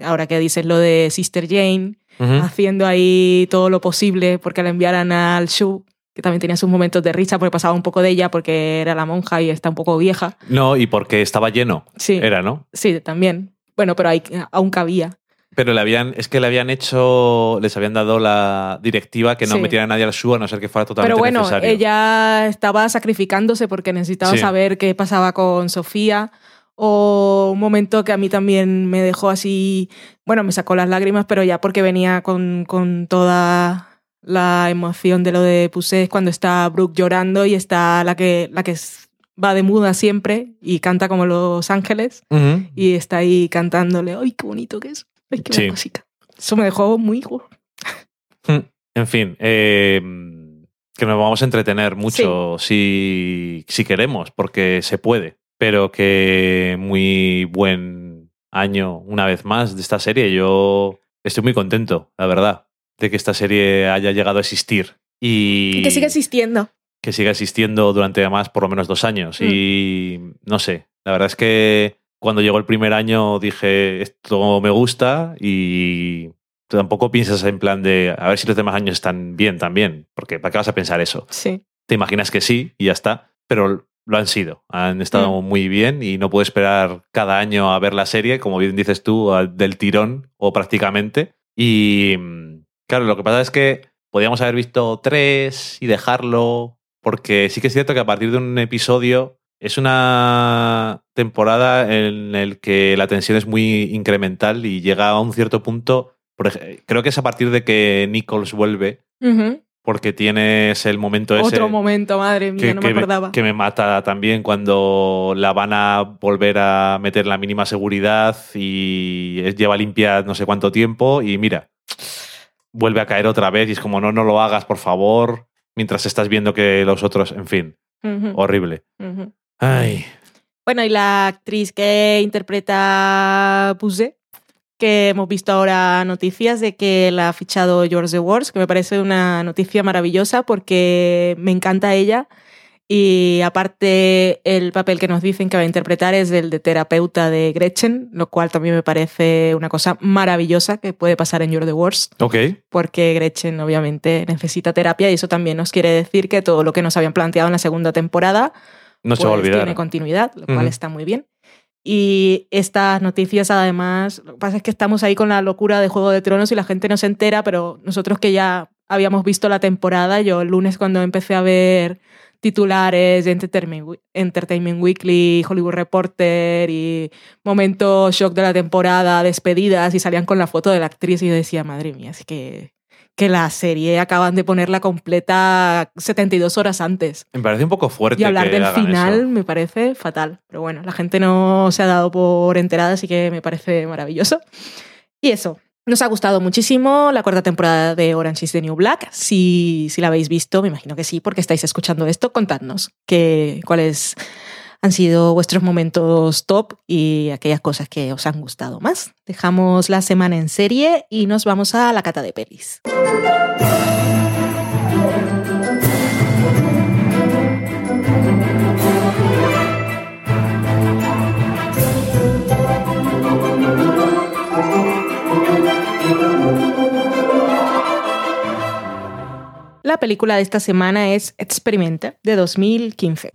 Ahora que dices lo de Sister Jane, haciendo ahí todo lo posible porque la enviaran al Shu, que también tenía sus momentos de risa porque pasaba un poco de ella porque era la monja y está un poco vieja. No, y porque estaba lleno. Sí, Era, ¿no? sí, también. Bueno, pero ahí, aún cabía. Pero le habían, es que le habían hecho, les habían dado la directiva que no Sí. metieran a nadie al SU a no ser que fuera totalmente Pero bueno, necesario. ella estaba sacrificándose porque necesitaba Sí. saber qué pasaba con Sofía. O un momento que a mí también me dejó así, bueno, me sacó las lágrimas, pero ya porque venía con, con toda la emoción de lo de Pusés cuando está Brooke llorando y está la que, la que es- va de muda siempre y canta como Los Ángeles y está ahí cantándole, ¡ay, qué bonito que es! ¡Ay, qué Sí. música! Eso me dejó muy... En fin, eh, que nos vamos a entretener mucho si, si queremos, porque se puede. Pero que muy buen año una vez más de esta serie. Yo estoy muy contento, la verdad, de que esta serie haya llegado a existir. Y, que sigue existiendo. que siga existiendo durante además por lo menos dos años. Mm. Y no sé, la verdad es que cuando llegó el primer año dije, esto me gusta y tampoco piensas en plan de, a ver si los demás años están bien también, porque ¿para qué vas a pensar eso? Sí. Te imaginas que sí y ya está, pero lo han sido, han estado muy bien y no puedo esperar cada año a ver la serie, como bien dices tú, del tirón o prácticamente. Y mm, claro, lo que pasa es que podíamos haber visto tres y dejarlo, porque sí que es cierto que a partir de un episodio es una temporada en el que la tensión es muy incremental y llega a un cierto punto, creo que es a partir de que Nichols vuelve, porque tienes el momento ese Otro momento, madre mía, que, no que me acordaba. que me mata también cuando la van a volver a meter la mínima seguridad y lleva limpia no sé cuánto tiempo y mira, vuelve a caer otra vez y es como no, no lo hagas por favor, mientras estás viendo que los otros, en fin, horrible. Ay, Bueno, y la actriz que interpreta a Pusé, que hemos visto ahora noticias de que la ha fichado George The Wars, que me parece una noticia maravillosa porque me encanta ella. Y aparte, el papel que nos dicen que va a interpretar es el de terapeuta de Gretchen, lo cual también me parece una cosa maravillosa que puede pasar en You're the Worst. ok, porque Gretchen obviamente necesita terapia y eso también nos quiere decir que todo lo que nos habían planteado en la segunda temporada no se va a pues, olvidar. tiene continuidad, lo cual Ujú. está muy bien. Y estas noticias además, lo que pasa es que estamos ahí con la locura de Juego de Tronos y la gente no se entera, pero nosotros que ya habíamos visto la temporada, yo el lunes cuando empecé a ver titulares de Entertainment, Entertainment Weekly, Hollywood Reporter y momento shock de la temporada, despedidas y salían con la foto de la actriz y yo decía, madre mía, es que, que la serie acaban de ponerla completa 72 horas antes. Me parece un poco fuerte. Y hablar que del hagan final eso. me parece fatal. Pero bueno, la gente no se ha dado por enterada, así que me parece maravilloso. Y eso, nos ha gustado muchísimo la cuarta temporada de Orange is the New Black. Si, si la habéis visto, me imagino que sí, porque estáis escuchando esto, contadnos que, cuáles han sido vuestros momentos top y aquellas cosas que os han gustado más. Dejamos la semana en serie y nos vamos a la cata de pelis. La película de esta semana es Experimenta, de 2015.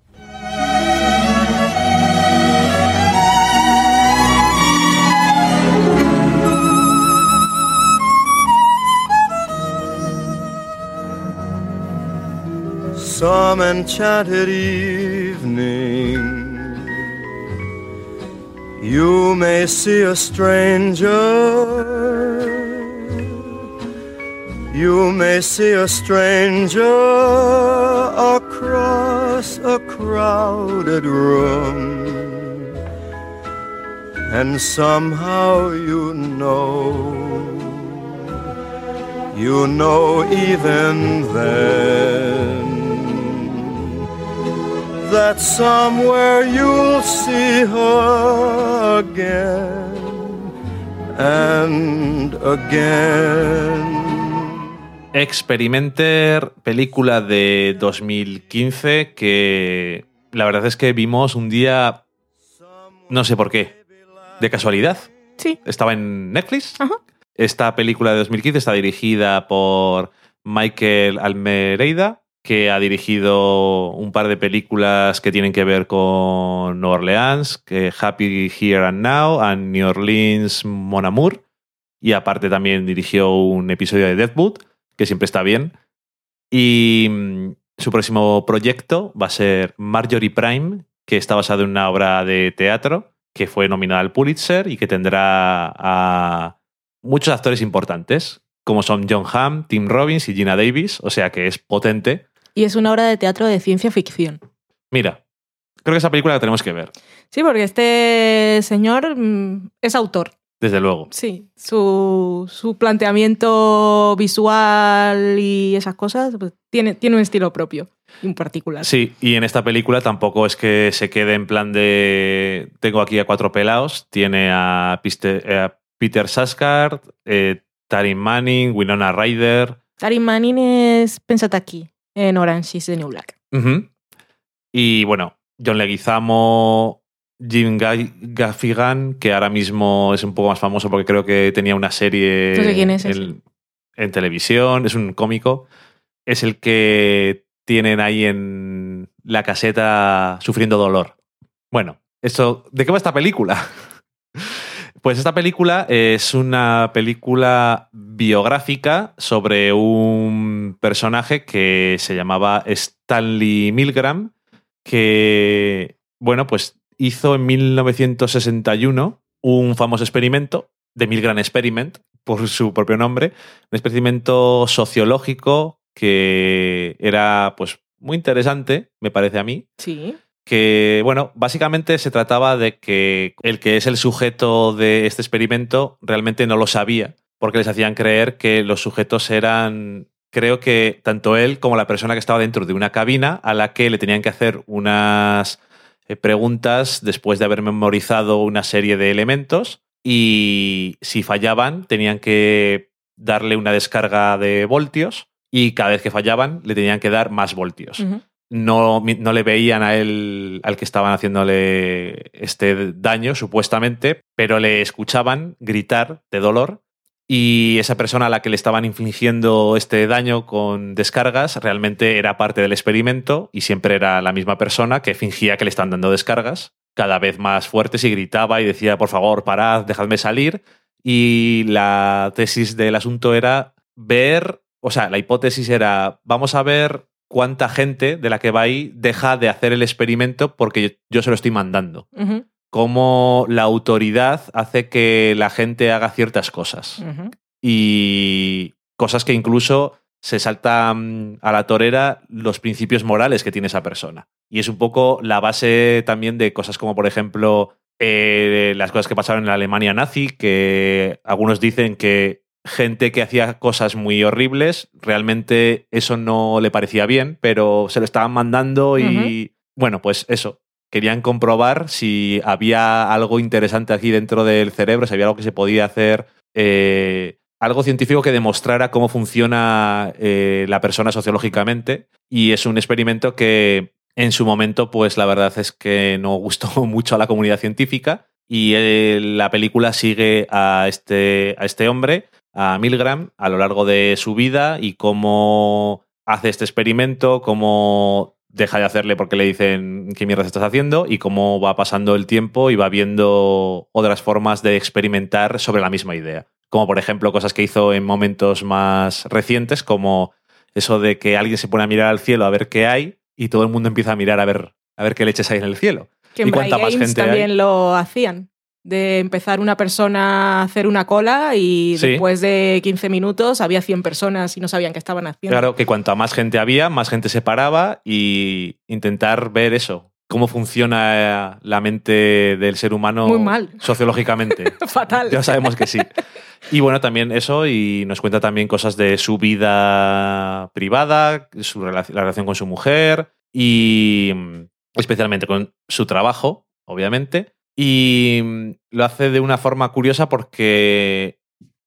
Some enchanted evening. You may see a stranger You may see a stranger across a crowded room. And somehow you know, you know even then that somewhere you'll see her again and again. Experimenter, película de 2015 que la verdad es que vimos un día, no sé por qué, de casualidad. Sí. Estaba en Netflix. Ajá. Esta película de 2015 está dirigida por Michael Almereida, que ha dirigido un par de películas que tienen que ver con Nueva Orleans, que Happy Here and Now, and New Orleans Mon Amour. Y aparte también dirigió un episodio de Deadwood, que siempre está bien. Y mm, su próximo proyecto va a ser Marjorie Prime, que está basado en una obra de teatro que fue nominada al Pulitzer y que tendrá a muchos actores importantes, como son John Hamm, Tim Robbins y Gina Davis, o sea que es potente. Y es una obra de teatro de ciencia ficción. Mira, creo que esa película la tenemos que ver, Sí, porque este señor mm, es autor. Desde luego. Sí, su, su planteamiento visual y esas cosas pues, tiene, tiene un estilo propio un particular. Sí, y en esta película tampoco es que se quede en plan de tengo aquí a cuatro pelados, tiene a Piste- eh, a Peter Saskard, eh, Tarim Manning, Winona Ryder, Tarim Manning es, pensate aquí, en Orange is the New Black. Y bueno, John Leguizamo, Jim Ga- Gaffigan, que ahora mismo es un poco más famoso porque creo que tenía una serie No sé quién es ese. en, en televisión, es un cómico, es el que tienen ahí en la caseta sufriendo dolor. Bueno, esto, ¿de qué va esta película? Pues esta película es una película biográfica sobre un personaje que se llamaba Stanley Milgram, que, bueno, pues hizo en 1961 un famoso experimento, The Milgram Experiment, por su propio nombre, un experimento sociológico que era, pues, muy interesante, me parece a mí, Sí. que, bueno, básicamente se trataba de que el que es el sujeto de este experimento realmente no lo sabía, porque les hacían creer que los sujetos eran, creo que tanto él como la persona que estaba dentro de una cabina a la que le tenían que hacer unas preguntas después de haber memorizado una serie de elementos y si fallaban tenían que darle una descarga de voltios y cada vez que fallaban le tenían que dar más voltios no, no le veían a él, al que estaban haciéndole este daño, supuestamente, pero le escuchaban gritar de dolor. Y esa persona a la que le estaban infligiendo este daño con descargas realmente era parte del experimento y siempre era la misma persona que fingía que le estaban dando descargas cada vez más fuertes y gritaba y decía, por favor, parad, dejadme salir. Y la tesis del asunto era ver, o sea, la hipótesis era, vamos a ver cuánta gente de la que va ahí deja de hacer el experimento porque yo se lo estoy mandando. Ujú. Cómo la autoridad hace que la gente haga ciertas cosas. Y cosas que incluso se saltan a la torera los principios morales que tiene esa persona. Y es un poco la base también de cosas como, por ejemplo, eh, las cosas que pasaron en la Alemania nazi, que algunos dicen que gente que hacía cosas muy horribles, realmente eso no le parecía bien, pero se lo estaban mandando y bueno, pues eso. Querían comprobar si había algo interesante aquí dentro del cerebro, si había algo que se podía hacer, eh, algo científico que demostrara cómo funciona eh, la persona sociológicamente. Y es un experimento que en su momento, pues la verdad es que no gustó mucho a la comunidad científica. Y eh, la película sigue a este, a este hombre, a Milgram, a lo largo de su vida y cómo hace este experimento, cómo deja de hacerle porque le dicen qué mierda estás haciendo y cómo va pasando el tiempo y va viendo otras formas de experimentar sobre la misma idea. Como por ejemplo cosas que hizo en momentos más recientes, como Eso de que alguien se pone a mirar al cielo a ver qué hay y todo el mundo empieza a mirar a ver, a ver qué leches hay en el cielo. Que ¿Y en cuánta Bry más gente hay? también lo hacían. De empezar una persona a hacer una cola y Sí. después de 15 minutos había 100 personas y no sabían qué estaban haciendo. Claro, que cuanta más gente había, más gente se paraba y intentar ver eso, cómo funciona la mente del ser humano Muy mal. sociológicamente. Fatal. Ya sabemos que sí. Y bueno, también eso, y nos cuenta también cosas de su vida privada, su la relación con su mujer y mm, especialmente con su trabajo, obviamente. Y mm, lo hace de una forma curiosa porque,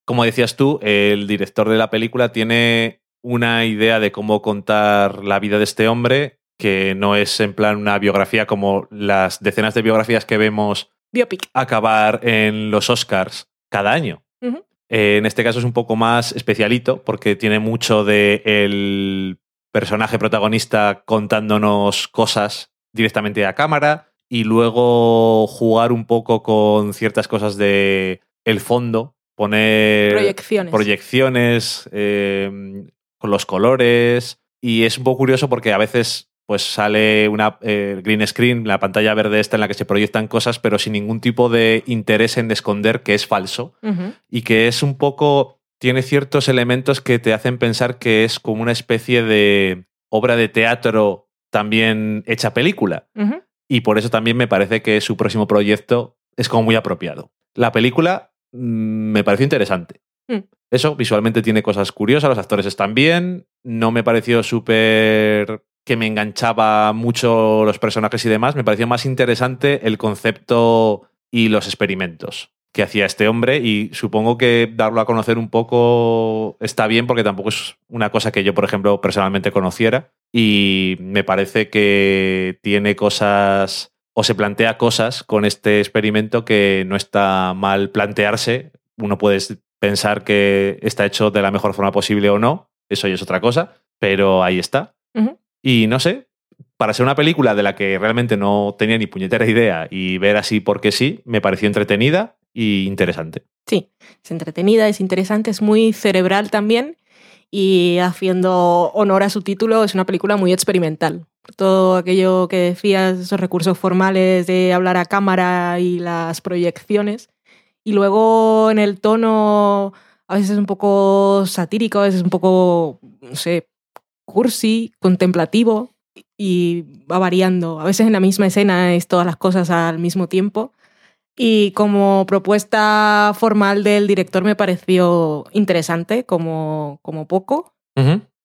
como decías tú, el director de la película tiene una idea de cómo contar la vida de este hombre que no es en plan una biografía como las decenas de biografías que vemos Biopic. acabar en los Oscars cada año. Eh, en este caso es un poco más especialito porque tiene mucho de el personaje protagonista contándonos cosas directamente a cámara y luego jugar un poco con ciertas cosas de el fondo, poner Proyecciones. proyecciones eh, con los colores y es un poco curioso porque a veces pues sale una eh, green screen, la pantalla verde esta en la que se proyectan cosas, pero sin ningún tipo de interés en esconder que es falso y que es un poco tiene ciertos elementos que te hacen pensar que es como una especie de obra de teatro también hecha película. Y por eso también me parece que su próximo proyecto es como muy apropiado. La película mm, me pareció interesante. Mm. Eso, visualmente tiene cosas curiosas, los actores están bien, no me pareció súper que me enganchaba mucho los personajes y demás, me pareció más interesante el concepto y los experimentos que hacía este hombre y supongo que darlo a conocer un poco está bien porque tampoco es una cosa que yo, por ejemplo, personalmente conociera y me parece que tiene cosas o se plantea cosas con este experimento que no está mal plantearse. Uno puede pensar que está hecho de la mejor forma posible o no, eso ya es otra cosa, pero ahí está. Y no sé, para ser una película de la que realmente no tenía ni puñetera idea y ver así porque sí, me pareció entretenida y interesante. Sí, es entretenida, es interesante, es muy cerebral también y haciendo honor a su título es una película muy experimental. Todo aquello que decías, esos recursos formales de hablar a cámara y las proyecciones. Y luego en el tono a veces un poco satírico, a veces un poco, no sé, cursi, contemplativo y va variando. A veces en la misma escena es todas las cosas al mismo tiempo. Y como propuesta formal del director me pareció interesante, como, como poco.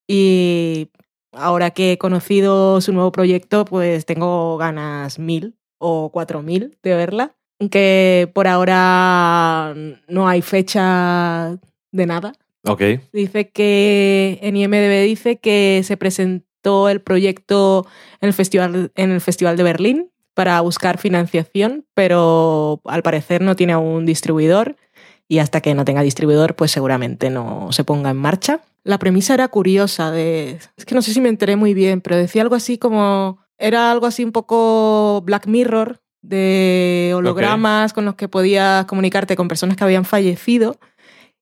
Y ahora que he conocido su nuevo proyecto, pues tengo ganas mil o cuatro mil de verla. Que por ahora no hay fecha de nada. Ok. Dice que en IMDB dice que se presentó el proyecto en el festival, en el festival de Berlín para buscar financiación, pero al parecer no tiene aún distribuidor y hasta que no tenga distribuidor, pues seguramente no se ponga en marcha. La premisa era curiosa, de, es que no sé si me enteré muy bien, pero decía algo así como, era algo así un poco Black Mirror, de hologramas con los que podías comunicarte con personas que habían fallecido.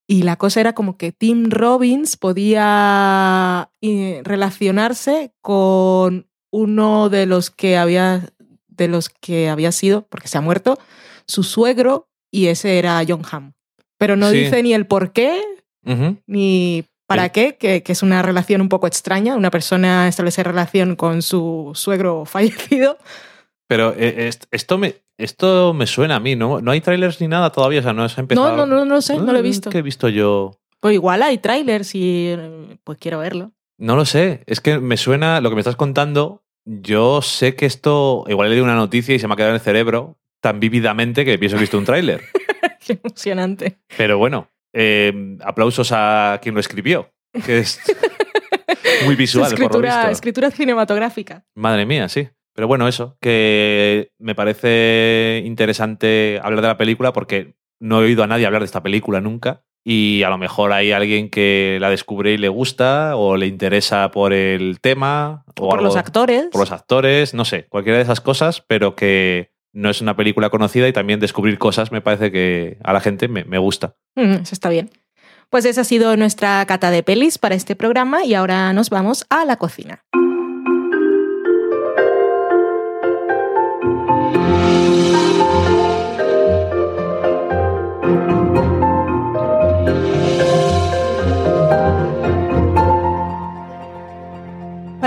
Y la cosa era como que Tim Robbins podía eh, relacionarse con uno de los que había de los que había sido, porque se ha muerto, su suegro y ese era John Hamm. Pero no Sí. dice ni el por qué ni para Sí. qué, que, que es una relación un poco extraña, una persona establece relación con su suegro fallecido. Pero eh, est- esto me, esto me suena a mí, ¿no? No hay trailers ni nada todavía, o sea, no se ha empezado. No, no, no, no lo sé, no lo he Ah, visto. que he visto yo. Pues igual hay trailers y pues quiero verlo. No lo sé, es que me suena lo que me estás contando. Yo sé que esto, igual he leído una noticia y se me ha quedado en el cerebro tan vívidamente que pienso que he visto un tráiler. Qué emocionante. Pero bueno, eh, aplausos a quien lo escribió, que es muy visual, por lo escritura, visto. escritura cinematográfica. Madre mía, sí. Pero bueno, eso, que me parece interesante hablar de la película porque no he oído a nadie hablar de esta película nunca y a lo mejor hay alguien que la descubre y le gusta o le interesa por el tema o por algo- los actores. por los actores, no sé, cualquiera de esas cosas, pero que no es una película conocida y también descubrir cosas me parece que a la gente me, me gusta. Mm, eso está bien. Pues esa ha sido nuestra cata de pelis para este programa y ahora nos vamos a la cocina.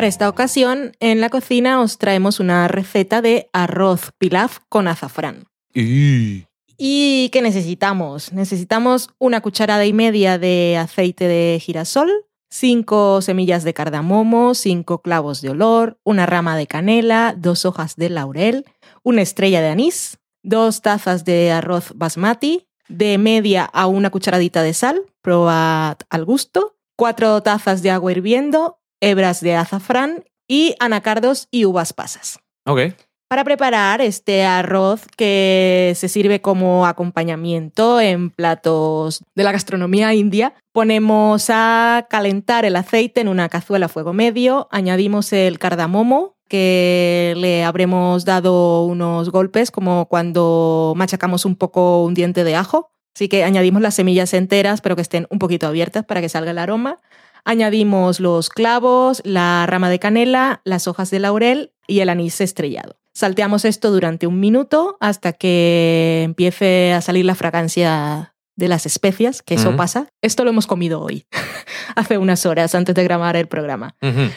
Para esta ocasión, en la cocina os traemos una receta de arroz pilaf con azafrán. Y... ¿Y qué necesitamos? Necesitamos una cucharada y media de aceite de girasol, cinco semillas de cardamomo, cinco clavos de olor, una rama de canela, dos hojas de laurel, una estrella de anís, dos tazas de arroz basmati, de media a una cucharadita de sal, probad al gusto, cuatro tazas de agua hirviendo, hebras de azafrán y anacardos y uvas pasas. Ok. Para preparar este arroz que se sirve como acompañamiento en platos de la gastronomía india, ponemos a calentar el aceite en una cazuela a fuego medio, añadimos el cardamomo que le habremos dado unos golpes como cuando machacamos un poco un diente de ajo. Así que añadimos las semillas enteras pero que estén un poquito abiertas para que salga el aroma. Añadimos los clavos, la rama de canela, las hojas de laurel y el anís estrellado. Salteamos esto durante un minuto hasta que empiece a salir la fragancia de las especias, que eso pasa. Esto lo hemos comido hoy, hace unas horas antes de grabar el programa.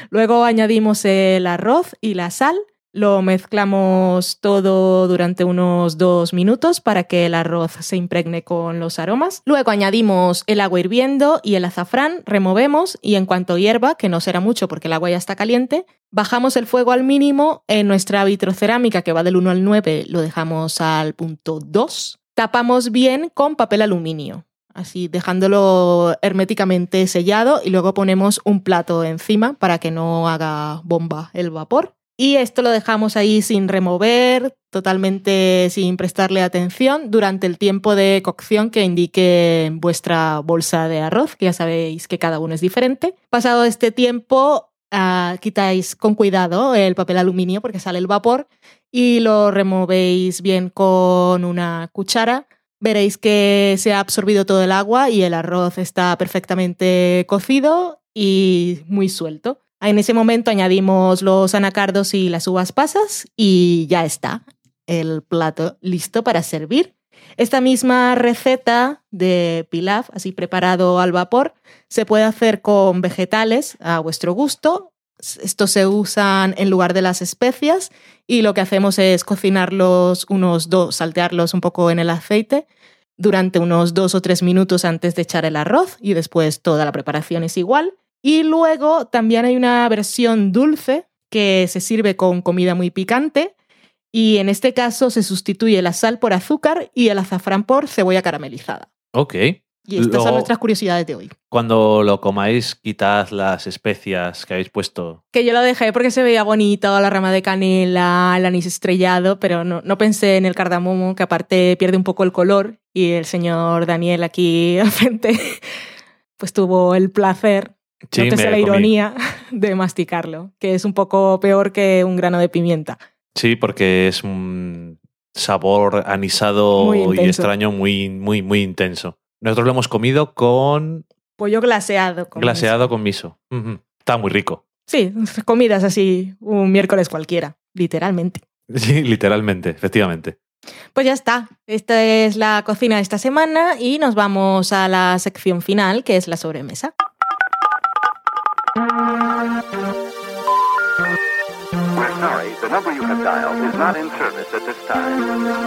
Luego añadimos el arroz y la sal. Lo mezclamos todo durante unos dos minutos para que el arroz se impregne con los aromas. Luego añadimos el agua hirviendo y el azafrán, removemos y en cuanto hierva, que no será mucho porque el agua ya está caliente, bajamos el fuego al mínimo. En nuestra vitrocerámica que va del 1 al 9 lo dejamos al punto 2. Tapamos bien con papel aluminio así dejándolo herméticamente sellado y luego ponemos un plato encima para que no haga bomba el vapor. Y esto lo dejamos ahí sin remover, totalmente sin prestarle atención durante el tiempo de cocción que indique vuestra bolsa de arroz, que ya sabéis que cada uno es diferente. Pasado este tiempo, ah, quitáis con cuidado el papel aluminio porque sale el vapor y lo removéis bien con una cuchara veréis que se ha absorbido todo el agua y el arroz está perfectamente cocido y muy suelto. En ese momento añadimos los anacardos y las uvas pasas y ya está el plato listo para servir. Esta misma receta de pilaf, así preparado al vapor, se puede hacer con vegetales a vuestro gusto. Estos se usan en lugar de las especias y lo que hacemos es cocinarlos unos dos, saltearlos un poco en el aceite durante unos dos o tres minutos antes de echar el arroz y después toda la preparación es igual. Y luego también hay una versión dulce que se sirve con comida muy picante y en este caso se sustituye la sal por azúcar y el azafrán por cebolla caramelizada. Ok. Y estas Lo- son nuestras curiosidades de hoy. Cuando lo comáis, quitad las especias que habéis puesto. Que yo lo dejé porque se veía bonito, la rama de canela, el anís estrellado, pero no, no pensé en el cardamomo, que aparte pierde un poco el color. Y el señor Daniel aquí al frente, pues tuvo el placer, Sí, nótese me la comí. ironía, de masticarlo, que es un poco peor que un grano de pimienta. Sí, porque es un sabor anisado y extraño muy, muy, muy intenso. Nosotros lo hemos comido con Pollo glaseado. con glaseado con miso. Está muy rico. Sí, comidas así un miércoles cualquiera, literalmente. Sí, literalmente, efectivamente. Pues ya está. Esta es la cocina de esta semana y nos vamos a la sección final, que es la sobremesa. Sorry, the number you have dialed is not in service at this time.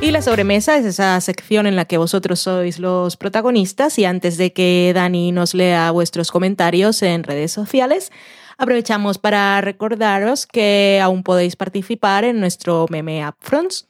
Y la sobremesa es esa sección en la que vosotros sois los protagonistas y antes de que Dani nos lea vuestros comentarios en redes sociales, aprovechamos para recordaros que aún podéis participar en nuestro meme Upfronts.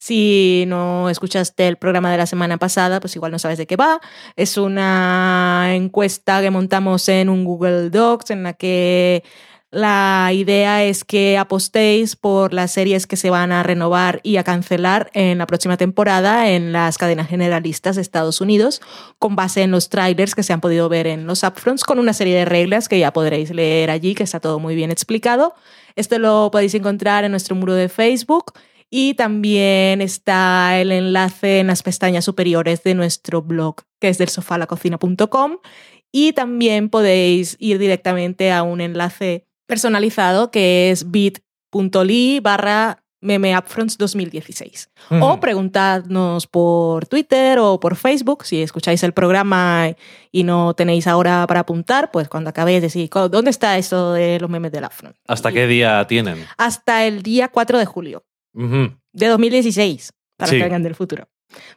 Si no escuchaste el programa de la semana pasada, pues igual no sabes de qué va. Es una encuesta que montamos en un Google Docs en la que La idea es que apostéis por las series que se van a renovar y a cancelar en la próxima temporada en las cadenas generalistas de Estados Unidos, con base en los trailers que se han podido ver en los upfronts, con una serie de reglas que ya podréis leer allí, que está todo muy bien explicado. Esto lo podéis encontrar en nuestro muro de Facebook y también está el enlace en las pestañas superiores de nuestro blog, que es del sofalacocina.com. Y también podéis ir directamente a un enlace personalizado que es bit.ly barra memeupfronts 2016. O Ujú. preguntadnos por Twitter o por Facebook, si escucháis el programa y no tenéis ahora para apuntar, pues cuando acabéis decir, "Co- ¿dónde está eso de los memes del Upfront? ¿Hasta qué día tienen? Hasta el día 4 de julio Ujú. de 2016, para Sí. que vengan del futuro.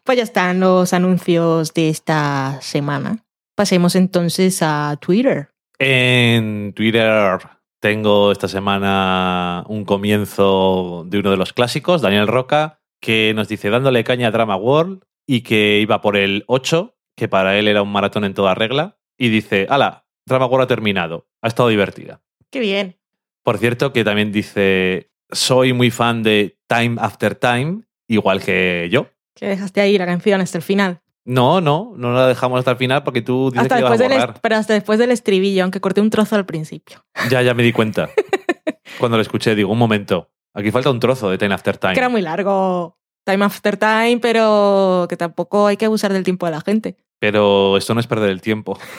Pues ya están los anuncios de esta semana. Pasemos entonces a Twitter. En Twitter tengo esta semana un comienzo de uno de los clásicos, Daniel Roca, que nos dice dándole caña a Drama World y que iba por el 8, que para él era un maratón en toda regla, y dice, ala, Drama World ha terminado, ha estado divertida. Qué bien. Por cierto, que también dice, soy muy fan de Time After Time, igual que yo. Que dejaste ahí la canción hasta el final. No, no, no la dejamos hasta el final porque tú dices Hasta que la vas después, a del pero hasta después del estribillo, aunque corté un trozo al principio. Ya, ya me di cuenta. Cuando lo escuché, digo, un momento. Aquí falta un trozo de Time After Time. Que era muy largo. Time after time, pero que tampoco hay que abusar del tiempo de la gente. Pero esto no es perder el tiempo.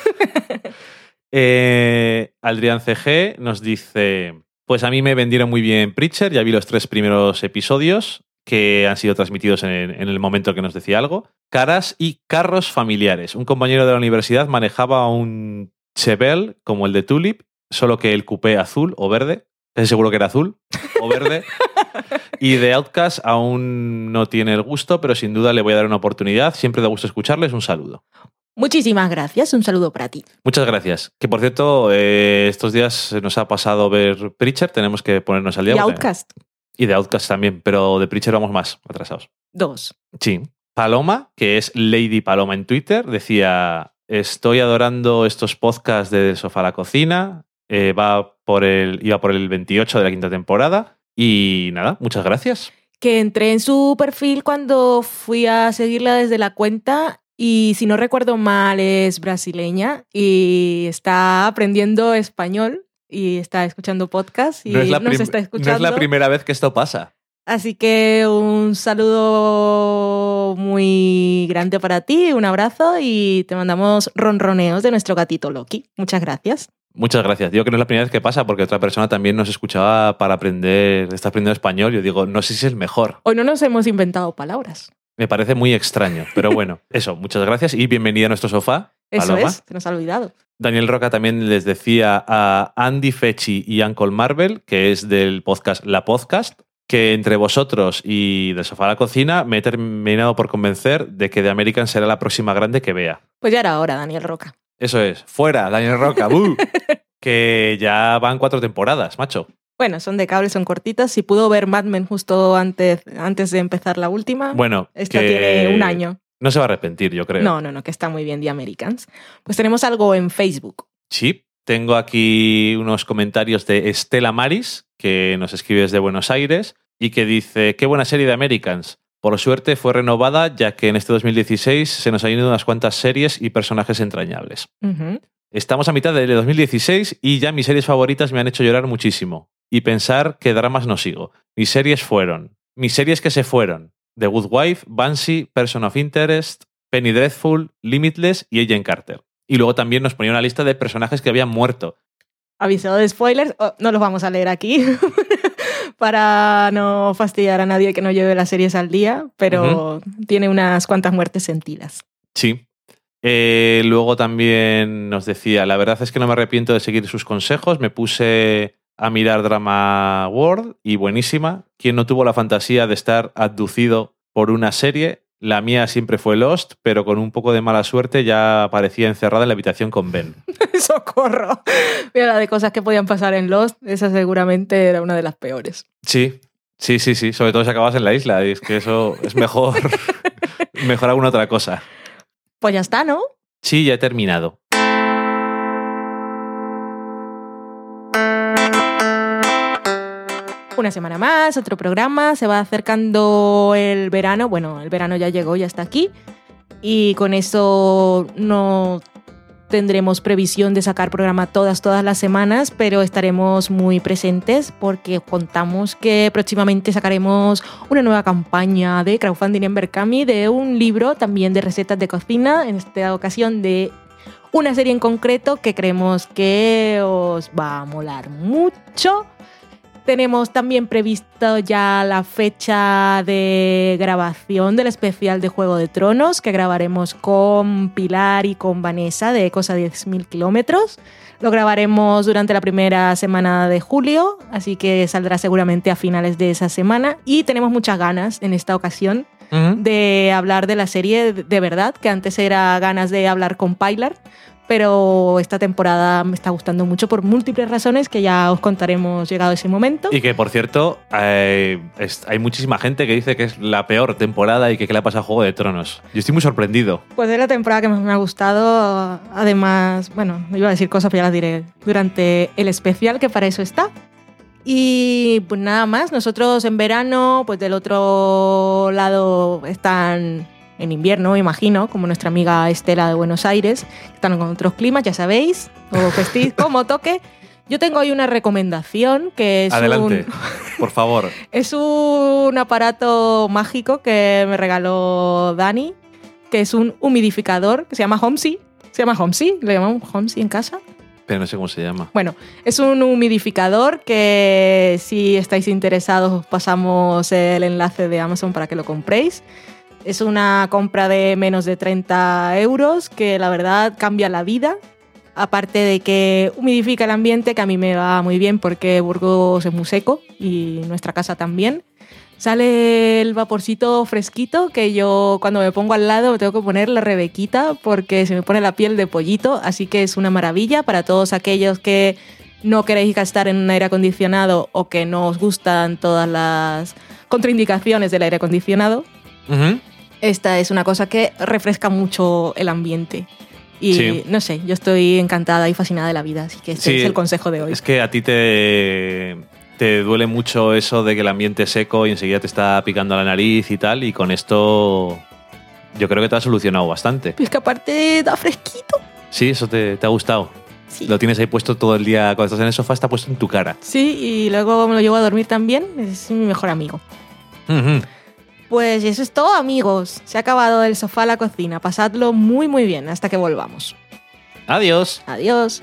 Eh, Adrián CG nos dice: Pues a mí me vendieron muy bien Preacher, ya vi los tres primeros episodios que han sido transmitidos en, en el momento que nos decía algo. Caras y carros familiares. Un compañero de la universidad manejaba un Chevelle como el de Tulip, solo que el coupé azul o verde. Casi seguro que era azul o verde. Y de Outcast aún no tiene el gusto, pero sin duda le voy a dar una oportunidad. Siempre da gusto escucharles. Un saludo. Muchísimas gracias. Un saludo para ti. Muchas gracias. Que por cierto, eh, estos días se nos ha pasado ver Preacher, tenemos que ponernos al día. Y Outcast. Y de Outcast también, pero de Preacher vamos más atrasados. Dos. Sí. Paloma, que es Lady Paloma en Twitter, decía: Estoy adorando estos podcasts de Del Sofá a la Cocina. eh, va por el, iba por el 28 de la quinta temporada. Y nada, muchas gracias. que entré en su perfil cuando fui a seguirla desde la cuenta y si no recuerdo mal es brasileña y está aprendiendo español y está escuchando podcast y no, es la nos está no escuchando. es la primera vez que esto pasa. Así que un saludo muy grande para ti, un abrazo y te mandamos ronroneos de nuestro gatito Loki. Muchas gracias. Muchas gracias. Digo que no es la primera vez que pasa porque otra persona también nos escuchaba para aprender, está aprendiendo español. Yo digo, no sé si es el mejor. Hoy no nos hemos inventado palabras. Me parece muy extraño, pero bueno, eso, muchas gracias y bienvenida a nuestro sofá. Eso Paloma. es, se nos ha olvidado. Daniel Roca también les decía a Andy Fechi y Uncle Marvel, que es del podcast La Podcast, que entre vosotros y del sofá a la cocina me he terminado por convencer de que The American será la próxima grande que vea. Pues ya era hora, Daniel Roca. Eso es, fuera, Daniel Roca, ¡bu! que ya van cuatro temporadas, macho. Bueno, son de cable, son cortitas. Si pudo ver Mad Men justo antes, antes de empezar la última, Bueno, esta que tiene un año. No se va a arrepentir, yo creo. No, no, no, que está muy bien The Americans. Pues tenemos algo en Facebook. Sí, tengo aquí unos comentarios de Estela Maris, que nos escribe desde Buenos Aires y que dice, qué buena serie de Americans. Por suerte fue renovada ya que en este 2016 se nos han ido unas cuantas series y personajes entrañables. Estamos a mitad del 2016 y ya mis series favoritas me han hecho llorar muchísimo. Y pensar qué dramas no sigo. Mis series fueron. Mis series que se fueron. The Good Wife, Banshee, Person of Interest, Penny Dreadful, Limitless y Agent Carter. Y luego también nos ponía una lista de personajes que habían muerto. Avisado de spoilers, oh, no los vamos a leer aquí para no fastidiar a nadie que no lleve las series al día, pero tiene unas cuantas muertes sentidas. Sí. Eh, luego también nos decía, la verdad es que no me arrepiento de seguir sus consejos, me puse a mirar Drama World y buenísima. ¿Quién no tuvo la fantasía de estar abducido por una serie? La mía siempre fue Lost, pero con un poco de mala suerte ya aparecía encerrada en la habitación con Ben. ¡Socorro! Mira, la de cosas que podían pasar en Lost, esa seguramente era una de las peores. Sí, sí, sí, sí. Sobre todo si acabas en la isla. Y es que eso es mejor, mejor alguna otra cosa. Pues ya está, ¿no? Sí, ya he terminado. Una semana más, otro programa, se va acercando el verano, bueno, el verano ya llegó, ya está aquí, y con eso no tendremos previsión de sacar programa todas, todas las semanas, pero estaremos muy presentes porque contamos que próximamente sacaremos una nueva campaña de crowdfunding en Berkami de un libro también de recetas de cocina, en esta ocasión de una serie en concreto que creemos que os va a molar mucho. Tenemos también previsto ya la fecha de grabación del especial de Juego de Tronos que grabaremos con Pilar y con Vanessa de Cosa 10.000 kilómetros. Lo grabaremos durante la primera semana de julio, así que saldrá seguramente a finales de esa semana. Y tenemos muchas ganas en esta ocasión de hablar de la serie de verdad, que antes era ganas de hablar con Pilar, pero esta temporada me está gustando mucho por múltiples razones que ya os contaremos llegado ese momento. Y que, por cierto, hay, es- hay muchísima gente que dice que es la peor temporada y que qué le ha pasado a Juego de Tronos. Yo estoy muy sorprendido. Pues es la temporada que más me ha gustado. Además, bueno, iba a decir cosas, pero ya las diré durante el especial, que para eso está. Y pues nada más, nosotros en verano, pues del otro lado están en invierno, imagino, como nuestra amiga Estela de Buenos Aires, que están con otros climas, ya sabéis, o vestís como toque. Yo tengo ahí una recomendación que es Adelante, un... por favor. Es un aparato mágico que me regaló Dani, que es un humidificador que se llama Homesy. Se llama Homesy, le llamamos Homesy en casa. Pero no sé cómo se llama. Bueno, es un humidificador que si estáis interesados os pasamos el enlace de Amazon para que lo compréis. Es una compra de menos de 30 euros que la verdad cambia la vida. Aparte de que humidifica el ambiente, que a mí me va muy bien porque Burgos es muy seco y nuestra casa también. Sale el vaporcito fresquito que yo cuando me pongo al lado tengo que poner la rebequita porque se me pone la piel de pollito, así que es una maravilla para todos aquellos que no queréis gastar en un aire acondicionado o que no os gustan todas las contraindicaciones del aire acondicionado. Esta es una cosa que refresca mucho el ambiente. Y Sí. no sé, yo estoy encantada y fascinada de la vida, así que este Sí, es el consejo de hoy. Es que a ti te, te duele mucho eso de que el ambiente es seco y enseguida te está picando la nariz y tal, y con esto yo creo que te ha solucionado bastante. Es que aparte da fresquito. Sí, eso te, te ha gustado. Sí. Lo tienes ahí puesto todo el día, cuando estás en el sofá está puesto en tu cara. Sí, y luego me lo llevo a dormir también. Es mi mejor amigo. Ujú. Pues eso es todo, amigos. Se ha acabado el sofá a la cocina. Pasadlo muy, muy bien hasta que volvamos. Adiós. Adiós.